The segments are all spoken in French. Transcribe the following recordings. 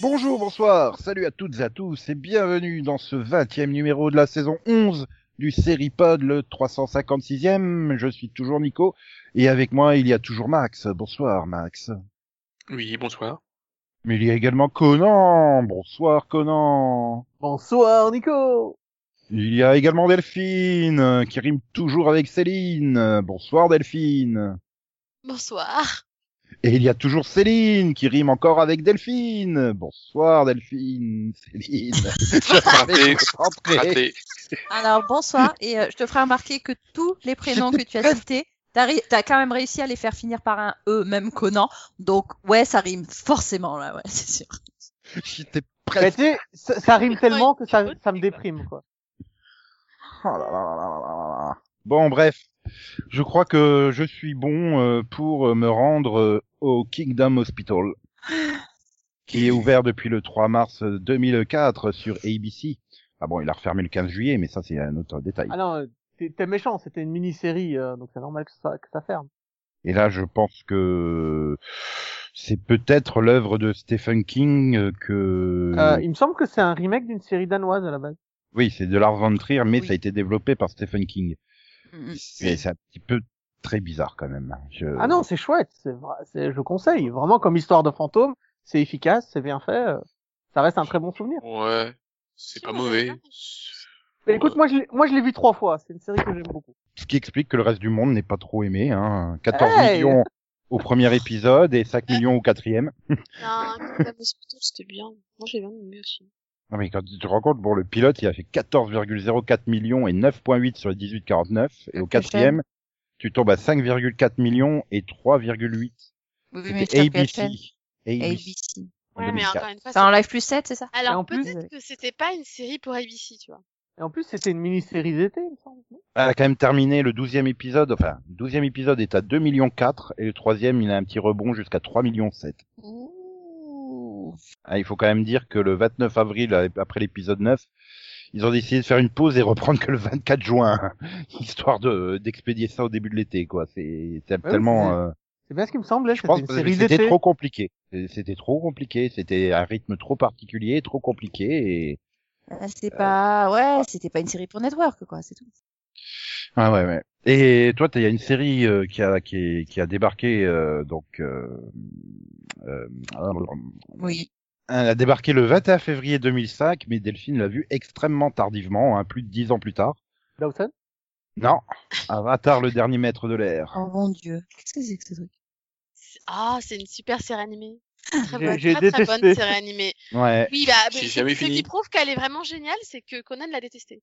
Bonjour, bonsoir, salut à toutes et à tous et bienvenue dans ce 20e numéro de la saison 11 du Seripod, le 356e. Je suis toujours Nico et avec moi il y a toujours Max. Bonsoir Max. Oui, bonsoir. Mais il y a également Conan. Bonsoir Conan. Bonsoir Nico Il y a également Delphine euh, qui rime toujours avec Céline. Bonsoir Delphine. Bonsoir. Et il y a toujours Céline qui rime encore avec Delphine. Bonsoir Delphine. Céline. Raté. Rentrez. Raté. Alors bonsoir et euh, je te ferai remarquer que tous les prénoms que tu as cités, t'as ri- t'as quand même réussi à les faire finir par un e, même Conan. Donc ouais, ça rime forcément là, ouais, c'est sûr. J'étais presque. tu sais, ça, ça rime tellement que ça, ça me déprime quoi. Oh là là là là là là là. Bon, bref. Je crois que je suis bon euh, pour euh, me rendre euh, au Kingdom Hospital, qui est ouvert depuis le 3 mars 2004 sur ABC. Ah bon, il a refermé le 15 juillet, mais ça c'est un autre détail. Ah non, t'es méchant, c'était une mini-série, euh, donc c'est normal que ça, que ça ferme. Et là, je pense que c'est peut-être l'œuvre de Stephen King que... Euh, il me semble que c'est un remake d'une série danoise à la base. Oui, c'est de Lars von Trier, mais Oui. ça a été développé par Stephen King. Mm, Et c'est un petit peu très bizarre quand même. Je... Ah non, c'est chouette, c'est vrai, c'est- je conseille. Vraiment comme histoire de fantôme, c'est efficace, c'est bien fait, euh, ça reste un très bon souvenir. Ouais, c'est pas mauvais. Mais écoute, moi je l'ai- moi je l'ai vu trois fois, c'est une série que j'aime beaucoup. Ce qui explique que le reste du monde n'est pas trop aimé. Hein. 14 Hey millions au premier épisode et 5 millions au quatrième. Non, c'était bien. Moi, j'ai bien aimé aussi. Non mais quand tu te rends compte, bon, le pilote, il a fait 14,04 millions et 9,8 sur les 18-49. Et au quatrième, tu tombes à 5,4 millions et 3,8. Oui, mais ABC. ABC. Ouais, mais 2004. encore une fois, C'est en live plus 7, c'est ça? Alors, peut-être que c'était pas une série pour ABC, tu vois. Et en plus, c'était une mini-série d'été, il me semble. Elle a quand même terminé le 12e épisode. Enfin, le 12e épisode est à 2 millions 4 et le troisième, il a un petit rebond jusqu'à 3 millions 7. Ah, il faut quand même dire que le 29 avril, euh, après l'épisode 9, ils ont décidé de faire une pause et reprendre que le 24 juin, histoire de d'expédier ça au début de l'été, quoi. C'est tellement. c'est- euh, C'est bien ce qui me semblait, je c'était pense une que c'était trop compliqué. C'était trop compliqué. C'était un rythme trop particulier, trop compliqué. Et Ah, C'était pas, ouais, c'était pas une série pour Network, quoi, c'est tout. ah ouais, ouais. Et toi, il y a une série euh, qui a qui, est- qui a débarqué euh, donc. Euh, euh, Oui. Elle a débarqué le 21 février 2005, mais Delphine l'a vu extrêmement tardivement, hein, plus de dix ans plus tard. Dawson? Non, Avatar, le dernier maître de l'air. Oh mon dieu. Qu'est-ce que c'est que ce truc? Ah, c'est une super série animée. Très bonne, j'ai très, très bonne détesté. série animée. Ouais. Oui, bah, mais jamais ce qui prouve qu'elle est vraiment géniale, c'est que Conan l'a détestée.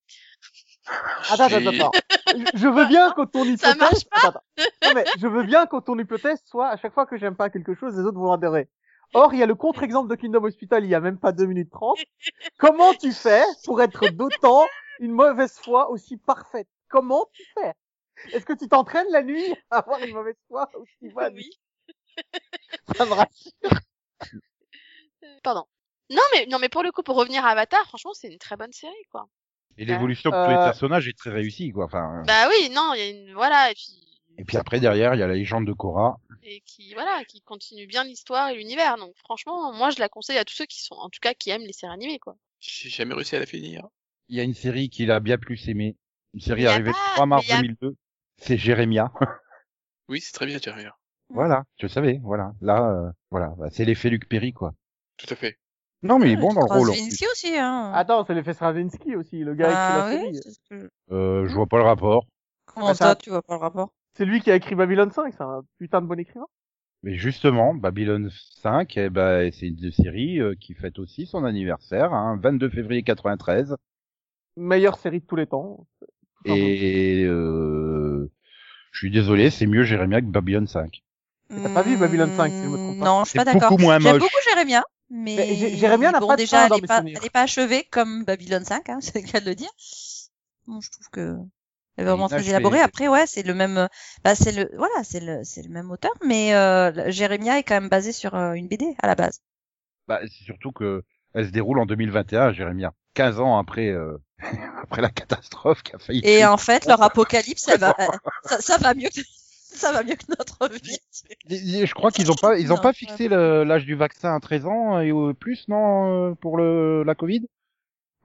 Attends, attends, attends. Je- veux bien que ton hypothèse. Ça marche pas. Attends. Non, mais je veux bien que ton hypothèse soit à chaque fois que j'aime pas quelque chose, les autres vont adhérer. Or, il y a le contre-exemple de Kingdom Hospital, il y a même pas 2 minutes 30. Comment tu fais pour être d'autant une mauvaise foi aussi parfaite? Comment tu fais? Est-ce que tu t'entraînes la nuit à avoir une mauvaise foi aussi bonne? Oui. Ça me rassure. Pardon. Non, mais, non, mais pour le coup, pour revenir à Avatar, franchement, c'est une très bonne série, quoi. Et l'évolution de tous les Euh, personnages est très réussie, quoi. Enfin. Bah oui, non, il y a une, voilà, et puis, Et puis après, derrière, il y a la légende de Korra. et qui, voilà, qui continue bien l'histoire et l'univers. Donc, franchement, moi, je la conseille à tous ceux qui sont, en tout cas, qui aiment les séries animées, quoi. J'ai jamais réussi à la finir. Il y a une série qu'il a bien plus aimée. Une série arrivée pas- le 3 mars mais il y a- 2002. C'est Jérémia. Oui, c'est très bien, Thierry. voilà, je savais, voilà. Là, euh, voilà, Bah, c'est l'effet Luc Perry, quoi. Tout à fait. Non, mais il est bon dans le rôle. Straczynski aussi, hein. Attends, c'est l'effet Stravinsky aussi, le gars Ah qui écrit la oui, que- Euh, je vois pas le rapport. Comment Ah, ça, tu vois pas le rapport? C'est lui qui a écrit Babylon 5, c'est un putain de bon écrivain. Mais justement, Babylon 5, eh ben, c'est une série euh, qui fête aussi son anniversaire, hein, 22 février 93. Meilleure série de tous les temps. Et euh, je suis désolé, c'est mieux Jérémia que Babylon 5. T'as pas vu Babylon 5, si je me trompe pas Non, je suis C'est pas d'accord. beaucoup moins J'aime beaucoup Jérémia, mais, Mais Jé- Jérémia n'a bon, pas de déjà, elle est mes pas, elle est pas achevée comme Babylon 5, hein, c'est le cas de le dire. Bon, je trouve que C'est vraiment Inachevé. très élaboré. Après, ouais, c'est le même, bah, c'est le, voilà, c'est le, c'est le même auteur, mais euh, Jérémia est quand même basé sur euh, une BD à la base. Bah, c'est surtout que elle se déroule en 2021, Jérémia. 15 ans après, euh, après la catastrophe qui a failli. Et en fait, leur apocalypse, ça va, ça, ça va mieux que, ça va mieux que notre vie. Je crois qu'ils ont pas, ils ont Non, pas fixé l'âge du vaccin à 13 ans et au plus, non, euh, pour le, la Covid?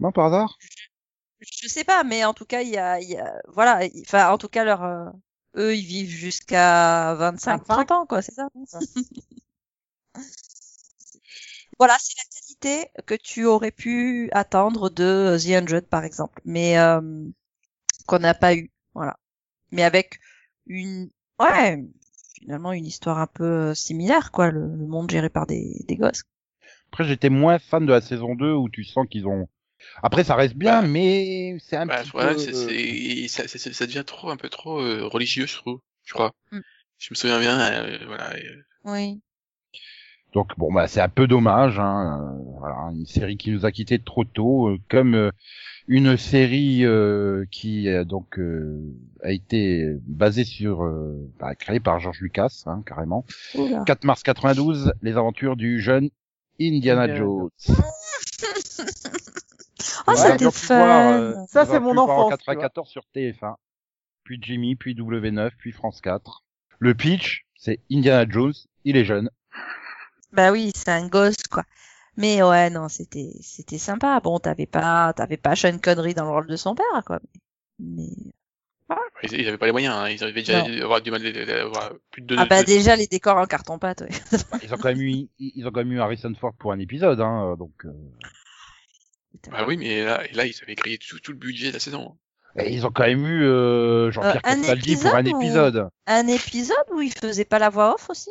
Non, par hasard? Je sais pas, mais en tout cas, il y a, il y a, voilà, il- enfin, en tout cas, leur, euh, eux, ils vivent jusqu'à 25, 25. 30 ans, quoi, c'est ça? voilà, c'est la qualité que tu aurais pu attendre de The Hundred, par exemple, mais euh, qu'on n'a pas eu, voilà. Mais avec une, ouais, finalement, une histoire un peu euh, similaire, quoi, le, le monde géré par des, des gosses. Après, j'étais moins fan de la saison 2 où tu sens qu'ils ont. Après, ça reste bien, Bah, mais c'est un Bah, petit voilà, peu. c'est, c'est, ça, ça, ça devient trop, un peu trop euh, religieux, je trouve, je crois. Mm. Je me souviens bien, euh, voilà. euh, Oui. Donc bon, bah c'est un peu dommage. Hein. euh, Voilà, une série qui nous a quittés trop tôt, euh, comme euh, une série euh, qui euh, donc euh, a été basée sur, euh, bah, créée par George Lucas, hein, carrément. Oula. 4 mars 92, les aventures du jeune Indiana Indiana Jones. Oh, Ouais, c'était fun. euh, Ça, c'est mon En enfance, vois. 94 sur TF1, puis Jimmy, puis W9, puis France 4. Le pitch, c'est Indiana Jones, il est jeune. Bah oui, c'est un gosse, quoi. Mais ouais, non, c'était, c'était sympa. Bon, t'avais pas, t'avais pas Sean Connery dans le rôle de son père, quoi. Mais, Ils, ils avaient pas les moyens, hein, ils avaient déjà Non. avoir du mal d'avoir plus de. ah bah de- déjà les décors en carton pâte, ouais. Ils ont quand même eu, ils ont quand même eu Harrison Ford pour un épisode, hein, donc. euh, Bah oui, mais là, et là, ils avaient créé tout, tout le budget de la saison. Et ils ont quand même eu euh, Jean-Pierre Euh, Castaldi pour un épisode. Un épisode où il faisait pas la voix off aussi?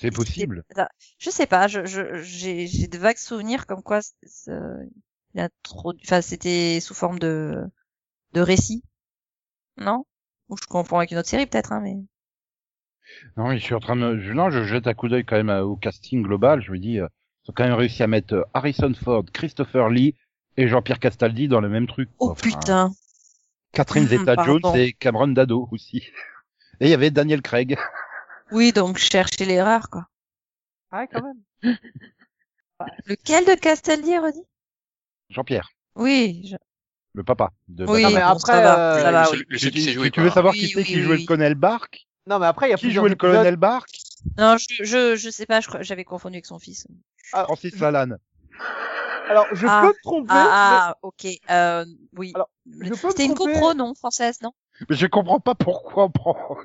C'est possible. Attends, Je sais pas, je, je, j'ai, j'ai de vagues souvenirs comme quoi il a trop, enfin c'était sous forme de, de récit, non? Ou je confonds avec une autre série peut-être, hein, mais. Non, mais je suis en train de, je, non, je jette un coup d'œil quand même à- au casting global. Je me dis, euh, ils ont quand même réussi à mettre euh, Harrison Ford, Christopher Lee et Jean-Pierre Castaldi dans le même truc. Oh Enfin, putain. Catherine Zeta-Jones et Cameron Dado aussi. Et il y avait Daniel Craig. Oui, donc chercher l'erreur, quoi. Ah, ouais, quand même. Lequel de Castaldi, redit? Jean-Pierre, Oui, je- le papa de oui, Non, mais après, ça va, euh, ça va, le, oui. Tu- joué, veux savoir Oui, qui c'est oui, qui oui, jouait oui. le colonel Bark Non, mais après, il y a Qui jouait le colonel Bark Non, je, je, je sais pas, j'avais confondu avec son fils. Alors, Francis Lalanne. Alors, je Ah. peux me tromper. Ah, ah, ok, euh, oui. C'était une copro, non, française, non? Mais je comprends pas pourquoi on prend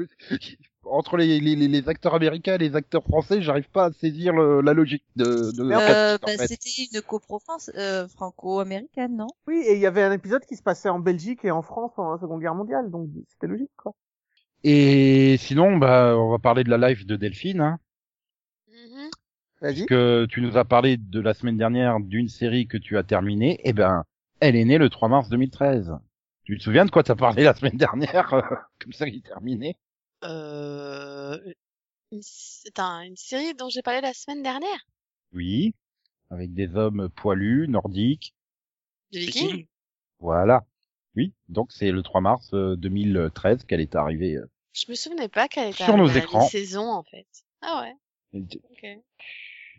entre les, les, les- acteurs américains et les acteurs français, j'arrive pas à saisir le- la logique de, de Euh, bah, c'était une copro euh, franco-américaine, non? Oui, et il y avait un épisode qui se passait en Belgique et en France en Seconde Guerre mondiale, donc c'était logique, quoi. Et sinon, bah, on va parler de la life de Delphine, hein. Vas-y. que tu nous as parlé de la semaine dernière d'une série que tu as terminée. Eh ben, elle est née le 3 mars 2013. Tu te souviens de quoi t'as parlé la semaine dernière, comme série terminée Euh... une- C'est un, une série dont j'ai parlé la semaine dernière? Oui, avec des hommes poilus, nordiques. De C'est Viking. qui Voilà. Oui, donc c'est le 3 mars euh, 2013 qu'elle est arrivée. Je me souvenais pas qu'elle était Sur nos arrivée à écrans. saison en fait. Ah ouais. Ok.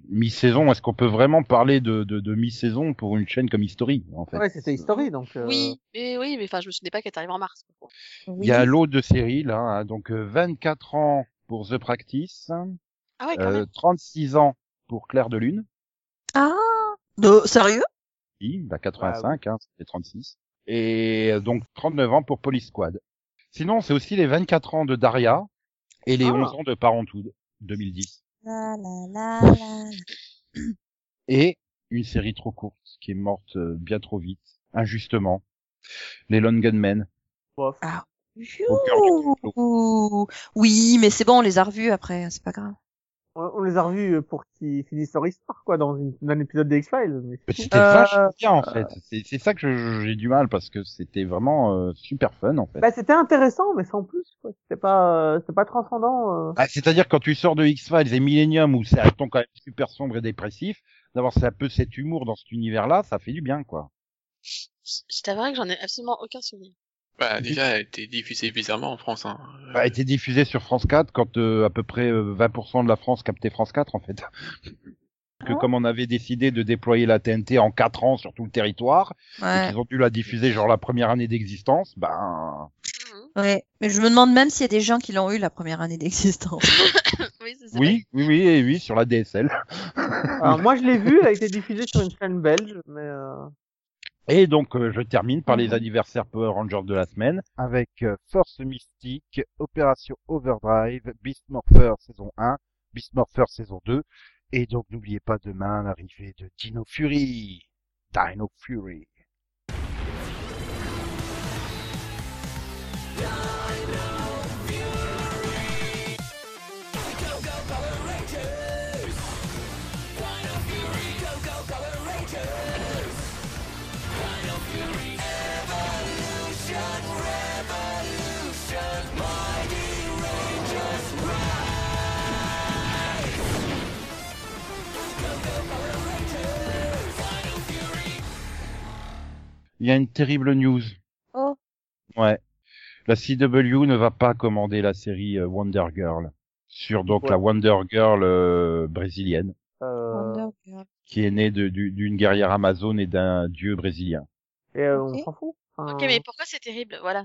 Mi-saison. Est-ce qu'on peut vraiment parler de, de, de mi-saison pour une chaîne comme History, en fait? Ouais, c'était History, donc. euh, Oui, mais oui, mais enfin, je me souvenais pas qu'elle est arrivée en mars. quoi. Il y a l'eau de série, là, hein, donc euh, 24 ans pour The Practice, Ah ouais, quand euh, même. 36 ans pour Claire de Lune, Ah! De, sérieux? oui, bah 85, hein, c'était 36, et euh, donc 39 ans pour Police Squad. Sinon, c'est aussi les 24 ans de Daria et les Ah. 11 ans de Parenthood, 2010. La, la, la, la. Et une série trop courte qui est morte euh, bien trop vite, injustement. Les Lone Gunmen. bof. Au cœur du Ouh. Oui, mais c'est bon, on les a revus après, c'est pas grave. On, on les a revus pour qu'ils finissent leur histoire, quoi, dans une, dans un épisode des X-Files. mais. C'était Euh, vachement bien en fait. C'est- C'est ça que j'ai du mal parce que c'était vraiment euh, super fun en fait. Bah, c'était intéressant, mais sans plus, quoi. C'était pas, euh, c'était pas transcendant. euh. Ah, C'est-à-dire quand tu sors de X-Files et Millennium où c'est un ton quand même super sombre et dépressif, d'avoir un peu cet humour dans cet univers-là, ça fait du bien quoi. Je je t'avouerai que j'en ai absolument aucun souvenir. Bah, déjà, elle a été diffusée bizarrement en France. Hein. a été diffusée sur France 4 quand euh, à peu près euh, 20% de la France captait France 4 en fait. que Ah. comme on avait décidé de déployer la TNT en 4 ans sur tout le territoire, et Ouais. qu'ils ont dû la diffuser genre la première année d'existence, ben. Ouais. Mais je me demande même s'il y a des gens qui l'ont eu la première année d'existence. oui, oui, oui, oui, et oui, sur la DSL. Alors moi je l'ai vu, elle a été diffusée sur une chaîne belge, mais euh... Et donc euh, je termine par les Mhm. anniversaires Power Rangers de la semaine avec euh, Force Mystique, Opération Overdrive, Beast Morpher saison 1, Beast Morpher saison 2, et donc n'oubliez pas demain l'arrivée de Dino Fury. Dino Fury. Il y a une terrible news. Oh. Ouais. La CW ne va pas commander la série euh, Wonder Girl sur donc Ouais. la Wonder Girl euh, brésilienne Euh... Wonder Girl. qui est née de- d'une guerrière amazone et d'un dieu brésilien. Et euh, on s'en fout. Enfin, Ok, mais pourquoi c'est terrible? Voilà.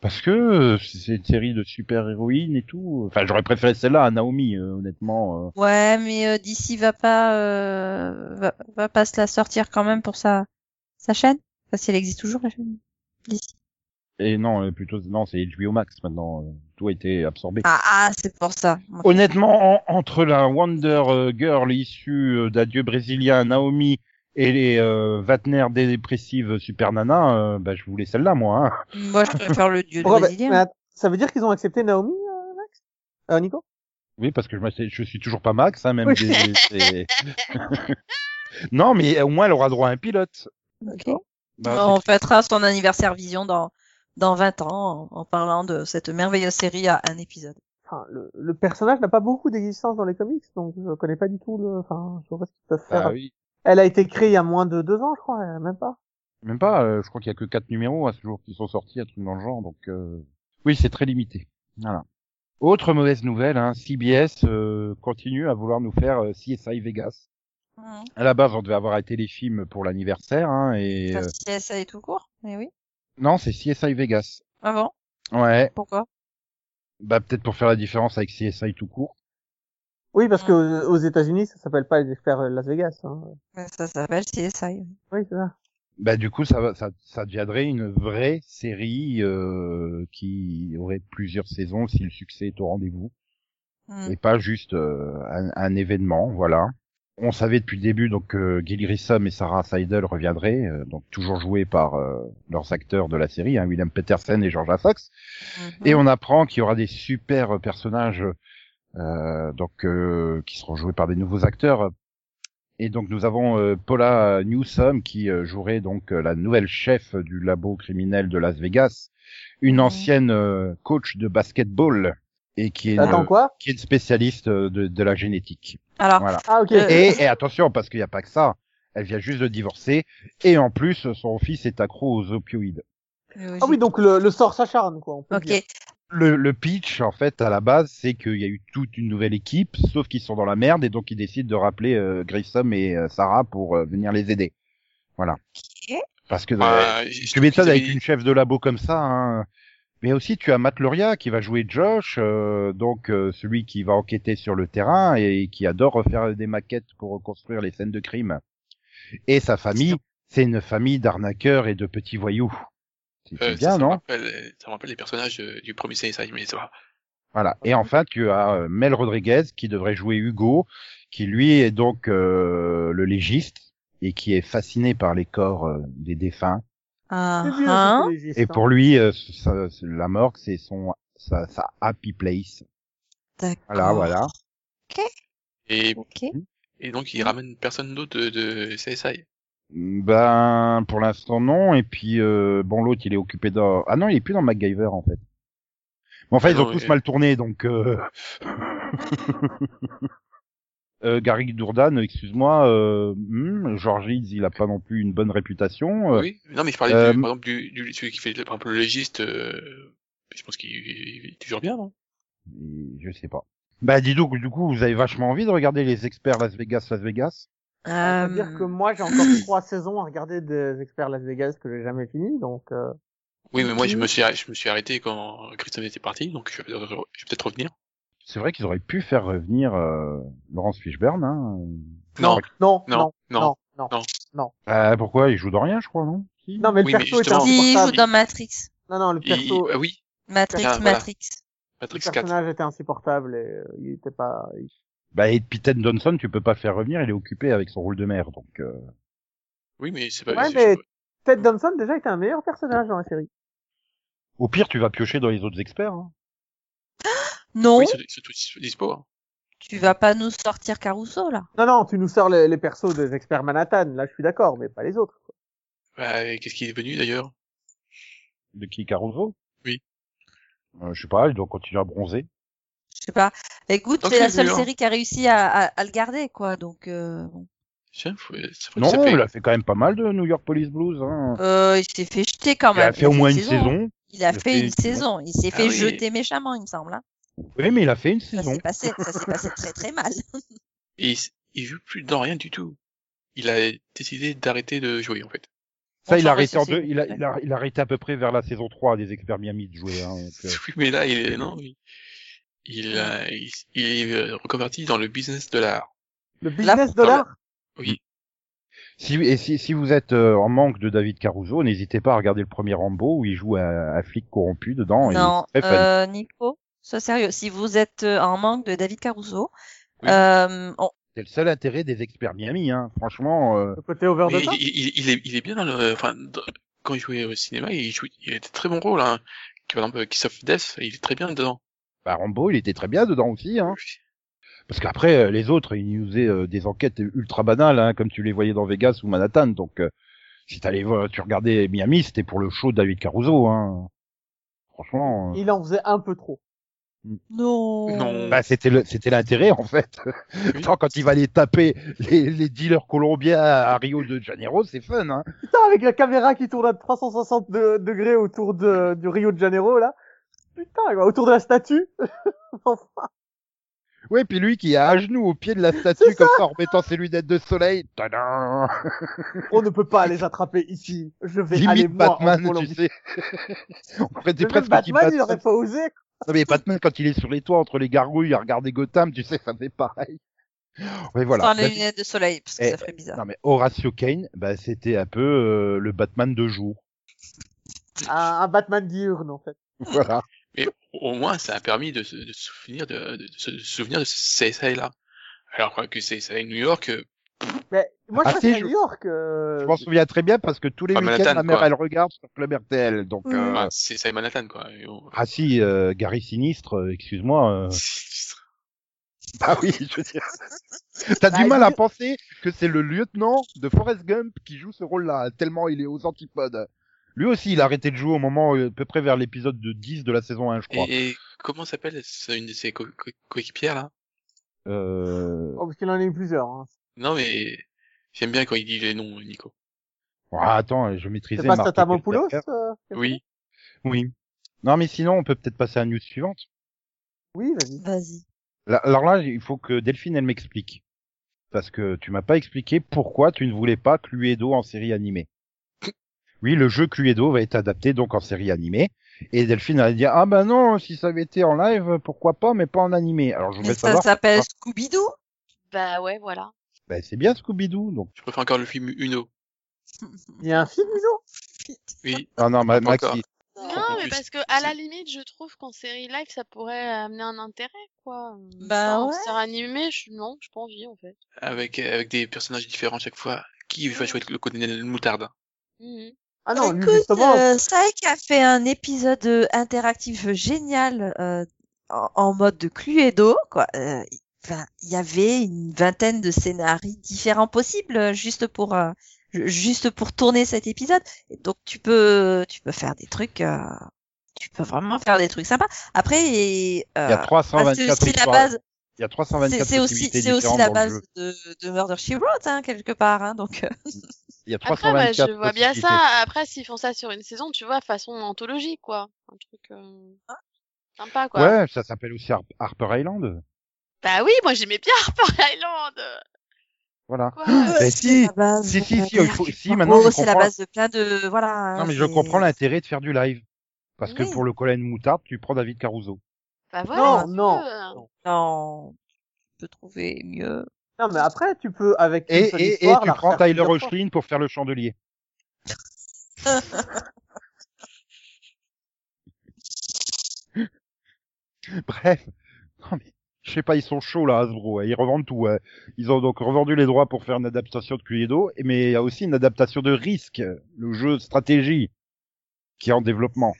Parce que c'est une série de super-héroïnes et tout. Enfin, j'aurais préféré celle-là à Naomi, euh, honnêtement. Ouais, mais euh, DC va pas euh, va, va pas se la sortir quand même pour sa sa chaîne? Enfin, si elle existe toujours la chaîne? DC. Et non, plutôt non, c'est HBO Max maintenant. euh, Tout a été absorbé. Ah ah, c'est pour ça. Honnêtement, en- entre la Wonder euh, Girl issue euh, d'un dieu brésilien, Naomi, et les euh, Vatner dépressives Super Nana, euh, bah, je voulais celle-là, moi. Hein. Moi, je préfère le dieu brésilien. ça veut dire qu'ils ont accepté Naomi, euh, Max? Euh, Nico? Oui, parce que je, je suis toujours pas Max, hein, même. Oui. des- non, mais au moins, elle aura droit à un pilote. Ok. Bah, On fêtera son anniversaire vision dans dans 20 ans en, en parlant de cette merveilleuse série à un épisode. Enfin, le, le personnage n'a pas beaucoup d'existence dans les comics, donc je connais pas du tout le. Enfin, je vois pas ce qu'ils peuvent c'est- faire. bah oui. Elle a été créée il y a moins de deux ans, je crois, euh, même pas. Même pas, euh, je crois qu'il y a que quatre numéros à ce jour qui sont sortis, un truc dans le genre, donc euh... oui, c'est très limité. Voilà. Autre mauvaise nouvelle, hein, CBS euh, continue à vouloir nous faire euh, CSI Vegas. À la base, on devait avoir été les films pour l'anniversaire, hein, et Enfin, euh, si ça est tout court? Mais oui. non, c'est CSI Vegas. Ah bon? Ouais, Pourquoi? Bah peut-être pour faire la différence avec CSI tout court. Oui, parce que aux aux États-Unis, ça s'appelle pas les experts euh, Las Vegas. Hein. Ouais, Ça s'appelle CSI. Oui, c'est ça. Bah du coup, ça, va- ça, ça deviendrait une vraie série euh, qui aurait plusieurs saisons si le succès est au rendez-vous. Hmm. et pas juste euh, un, un événement, voilà. On savait depuis le début donc que Gilly Grissom et Sarah Seidel reviendraient, euh, donc toujours joués par euh, leurs acteurs de la série, hein, William Peterson et Georgia Fox. Mhm. Et on apprend qu'il y aura des super personnages, euh, donc euh, qui seront joués par des nouveaux acteurs. Et donc nous avons euh, Paula Newsome qui euh, jouerait donc euh, la nouvelle chef du labo criminel de Las Vegas, une Mhm. ancienne euh, coach de basketball et qui est une, quoi? qui est une spécialiste euh, de, de la génétique. Alors, Voilà. Ah ok. Euh, Et, et attention, parce qu'il n'y a pas que ça. Elle vient juste de divorcer. Et en plus, son fils est accro aux opioïdes. Ah oui, donc le, le sort s'acharne quoi. On peut Ok. dire. Le, le pitch, en fait, à la base, c'est qu'il y a eu toute une nouvelle équipe, sauf qu'ils sont dans la merde, et donc ils décident de rappeler euh, Grissom et euh, Sarah pour euh, venir les aider. Voilà. Ok. Parce que euh, Bah, tu m'étonnes qu'ils avec une chef de labo comme ça. Hein. Mais aussi, tu as Matt Luria qui va jouer Josh, euh, donc euh, celui qui va enquêter sur le terrain et qui adore refaire des maquettes pour reconstruire les scènes de crime. Et sa famille, c'est une famille d'arnaqueurs et de petits voyous. C'est Euh, ça, bien, ça non rappelle, ça me rappelle les personnages euh, du premier CSI, mais ça va. Voilà. Et enfin, tu as euh, Mel Rodriguez qui devrait jouer Hugo, qui lui est donc euh, le légiste et qui est fasciné par les corps euh, des défunts. Ah, hein. Et pour lui, euh, ça- la morgue, c'est son sa, sa happy place. D'accord. Voilà, voilà. Et, Ok. et donc, il ramène personne d'autre de, de CSI. Ben, pour l'instant non. Et puis euh, bon, l'autre, il est occupé dans. Ah non, il est plus dans MacGyver en fait. Mais enfin, Ah ils ont tous et- mal tourné, donc. Euh... euh, Gary Dourdan, excuse-moi, euh, hmm, George il a pas non plus une bonne réputation. euh, Oui. Non, mais je parlais euh, du, par exemple du, du celui qui fait par exemple le légiste. Euh, je pense qu'il il est toujours bien, non? Je sais pas. Bah dis donc, du coup, vous avez vachement envie de regarder les experts Las Vegas, Las Vegas? Ça veut dire Euh, que moi, j'ai encore trois saisons à regarder des experts Las Vegas que j'ai jamais fini, donc euh, Oui, mais moi je Mhm. me suis je me suis arrêté quand Christophe était parti, donc je vais, peut-être- je vais peut-être revenir. C'est vrai qu'ils auraient pu faire revenir euh, Laurence Fishburne. Hein. Non, non, non, non, non. non, non. non. non. Euh, pourquoi? Il joue dans rien, je crois, non? Si. Non, mais le Oui, mais perso était justement- Si, il joue insupportable. dans Matrix. Non, non, le Il- perso, ah oui, Matrix, Ah, voilà. Matrix. le Matrix 4. personnage était insupportable et euh, il était pas. il- Bah et Peyton Johnson, tu peux pas le faire revenir, il est occupé avec son rôle de mère, donc. euh, Oui, mais c'est pas. Ouais, mais Ted Danson déjà était un meilleur personnage dans la série. Au pire, tu vas piocher dans les autres experts. Hein. Non, Oui, c'est tout dispo. Hein. tu vas pas nous sortir Caruso là. Non, non, tu nous sors les, les persos des experts Manhattan. Là, je suis d'accord, mais pas les autres. quoi. Bah, et qu'est-ce qui est devenu d'ailleurs? De qui Caruso? Oui. Euh, je sais pas, il doit continuer à bronzer. Je sais pas. Écoute, c'est la seule série qui a réussi à, à, à le garder, quoi. Donc, euh, bon. Tiens, faut, ça faut Non, il a fait quand même pas mal de New York Police Blues. Hein. euh, il s'est fait jeter quand il a même. fait au moins une saison. saison. Il a Il fait fait une une saison. Il s'est Ah fait oui. jeter méchamment, il me semble. Hein. Oui, mais il a fait une Ça saison. s'est passé, ça s'est passé très très mal. Et il, joue plus dans rien du tout. Il a décidé d'arrêter de jouer en fait. Ça, On il a arrêté en deux, il a, il a, il a arrêté à peu près vers la saison 3 des experts Miami de jouer. Hein, donc, euh, Oui, mais là, il est non, il, il, a- il, il est euh, reconverti dans le business de l'art. Le business Là, dollar. Oui. Si, et si, si vous êtes euh, en manque de David Caruso, n'hésitez pas à regarder le premier Rambo où il joue un, un flic corrompu dedans. non, euh, Nico, sois sérieux. Si vous êtes euh, en manque de David Caruso, Oui. euh, on- C'est le seul intérêt des experts Miami, hein. Franchement, euh, Le côté over Mais the top. il, il, il est, il est bien dans le, enfin, dans- quand il jouait au cinéma, il jouait, il était très bon rôle, hein. Par exemple, Kiss of Death, il est très bien dedans. bah, Rambo, il était très bien dedans aussi, hein. Parce qu'après, euh, les autres, ils nous faisaient euh, des enquêtes ultra banales, hein, comme tu les voyais dans Vegas ou Manhattan. Donc, euh, si t'allais voir, tu regardais Miami, c'était pour le show de David Caruso, hein. Franchement, euh, Il en faisait un peu trop. Non. Non. bah, c'était le, c'était l'intérêt, en fait. Oui. Quand il va aller taper les, les dealers colombiens à Rio de Janeiro, c'est fun, hein. Putain, avec la caméra qui tourne à 360 de- degrés autour de, du Rio de Janeiro, là. Putain, quoi, autour de la statue. enfin, Ouais, puis lui qui est à genoux au pied de la statue comme ça en remettant ses lunettes de soleil. Tadam on ne peut pas les attraper ici. Je vais aller Limite moi en Batman, tu sais. On presque Batman, il aurait pas osé. Non mais Batman quand il est sur les toits entre les gargouilles à regarder Gotham, tu sais, ça fait pareil. Ouais voilà. Sans les Bah, lunettes de soleil, parce que Eh, ça ferait bizarre. Non mais Horatio Kane, bah c'était un peu euh, le Batman de jour. Un, un Batman diurne, en fait. Voilà. Mais au moins, ça a permis de, se- de se souvenir de, de, de se de se souvenir de ce CSI là. Alors quoi, que CSI New York, euh, Mais moi, je Ah, si, New York. euh, Je m'en souviens très bien parce que tous les Ah, week-ends Manhattan, ma mère quoi. elle regarde sur Club RTL. Donc euh, bah, CSI Manhattan quoi. Ah si euh, Gary Sinistre, euh, excuse-moi. euh, Ah oui, je veux dire. T'as Bah, du mal à il- penser que c'est le lieutenant de Forrest Gump qui joue ce rôle-là, tellement il est aux antipodes. Lui aussi, il a arrêté de jouer au moment, euh, à peu près vers l'épisode de 10 de la saison 1, je crois. Et, et comment s'appelle c'est une de ses co- co- coéquipières là? Euh... Oh, parce qu'il en a eu plusieurs. Hein. Non mais j'aime bien quand il dit les noms, Nico. ah, attends, je maîtrisais C'est pas Eccleston. euh, Oui. Oui. Non, mais sinon, on peut peut-être passer à la news suivante. Oui, vas-y. Vas-y. Là- alors là, il faut que Delphine, elle m'explique. Parce que tu m'as pas expliqué pourquoi tu ne voulais pas Cluedo en série animée. Oui, le jeu Cluedo va être adapté donc en série animée. Et Delphine a dit, ah ben non, si ça avait été en live, pourquoi pas, mais pas en animé. Alors je Mais voudrais ça savoir. s'appelle Scooby-Doo? Bah ouais, voilà. Ben, c'est bien Scooby-Doo, donc. Je préfère encore le film Uno. Il y a un film, Uno? Oui. Ah non, ma-. Non, en mais parce que à la limite, je trouve qu'en série live, ça pourrait amener un intérêt, quoi. Bah en ouais. série animée, je... non, j'ai pas envie, en fait. Avec avec des personnages différents chaque fois. Qui va jouer le colonel Moutarde? Mhm. Ah non, lui, Écoute, justement. euh, Saïk a fait un épisode euh, interactif génial euh, en, en mode de Cluedo, quoi. Euh, Enfin, il y avait une vingtaine de scénarios différents possibles euh, juste pour euh, ju- juste pour tourner cet épisode. Et donc tu peux tu peux faire des trucs, euh, tu peux vraiment faire des trucs sympas. Après, et, Il y a euh, ah, 324 c'est aussi la base. Il y a 324 C'est c'est aussi, c'est aussi la base de, de Murder She Wrote, hein, quelque part. Hein, donc, Il y a Après, moi, 324 je vois bien ça. Après, s'ils font ça sur une saison, tu vois, façon anthologie, quoi. Un truc euh, sympa, quoi. Ouais, ça s'appelle aussi Har- Harper Island. Bah oui, moi j'aimais bien Harper Island. Voilà. Quoi. Ben c'est si, base si, si, si, il faut- si, Oh, maintenant, je c'est la base de plein de, voilà. Non, mais je comprends l'intérêt de faire du live. Parce que pour le Colin Moutarde, tu prends David Caruso. Bah voilà. Non, non. non. Non, tu peux trouver mieux. Non, mais après, tu peux, avec une Et, seule et, et tu prends Tyler. Hoechlin pour faire le chandelier. Bref. Je sais pas, ils sont chauds là, Hasbro. hein. Ils revendent tout. hein. Ils ont donc revendu les droits pour faire une adaptation de Cluedo, mais il y a aussi une adaptation de Risk, le jeu stratégie, qui est en développement.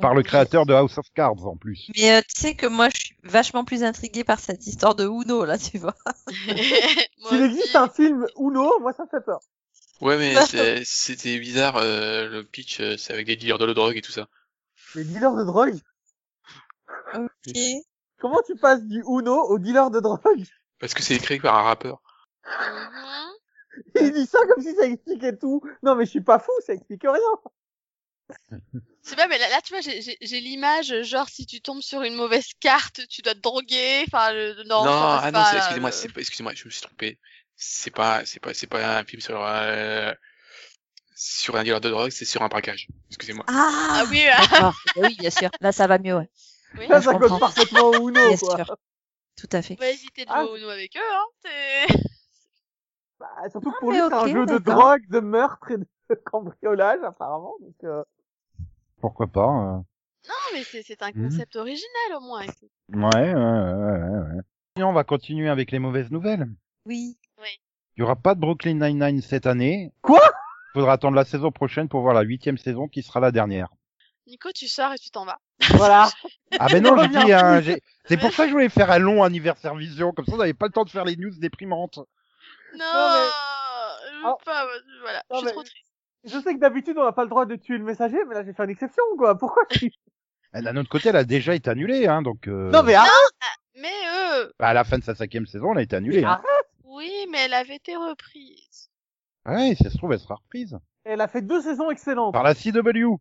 Par le créateur de House of Cards en plus. Mais euh, tu sais que moi, je suis vachement plus intriguée par cette histoire de Uno, là, tu vois. S'il existe un film Uno, moi ça me fait peur. Ouais, mais c'était bizarre, euh, le pitch, euh, c'est avec des dealers de drogue et tout ça. Les dealers de drogue? Ok. Comment tu passes du Uno au dealer de drogue? Parce que c'est écrit par un rappeur. Il dit ça comme si ça expliquait tout. Non, mais je suis pas fou, ça explique rien. Sais pas, mais là, là, tu vois, j'ai- l'image, genre, si tu tombes sur une mauvaise carte, tu dois te droguer. Enfin, le- non, non, ah non, c'est- excusez-moi, c'est pas, excusez-moi, je me suis trompé. C'est pas, c'est pas, c'est pas un film sur, euh, sur un dealer de drogue, c'est sur un braquage. Excusez-moi. Ah, Ah oui, ah, D'accord. Bah oui, bien sûr. Là, ça va mieux, ouais. Oui. Ça comprends. colle parfaitement au Uno, Bien quoi. sûr. Tout à fait. Pas hésiter de Ah. jouer au Uno avec eux, hein. c'est- Bah, surtout que Ah, pour lui, c'est un jeu de drogue, de meurtre et de cambriolage, apparemment. Donc, euh, Pourquoi pas euh. Non, mais c'est un Mhm. concept original, au moins. Ouais, ouais, ouais, ouais, ouais. Sinon, on va continuer avec les mauvaises nouvelles. Oui. Il y aura pas de Brooklyn Nine-Nine cette année. Quoi? Faudra attendre la saison prochaine pour voir la huitième saison qui sera la dernière. Nico, tu sors et tu t'en vas. voilà. Ah ben non, j'ai revient dit, hein, c'est pour ça que je voulais faire un long anniversaire vision, comme ça on n'avait pas le temps de faire les news déprimantes. Non, mais- je veux Ah. pas, moi, voilà, Non, je suis mais- trop triste. Je sais que d'habitude, on n'a pas le droit de tuer le messager, mais là, j'ai fait une exception, quoi. Pourquoi tu... Et D'un autre côté, elle a déjà été annulée, hein, donc euh, Non, mais arrête Mais eux, bah, à la fin de sa cinquième saison, elle a été annulée. Hein. oui, mais elle avait été reprise. Ouais, si ça se trouve, elle sera reprise Elle a fait deux saisons excellentes. par la CW.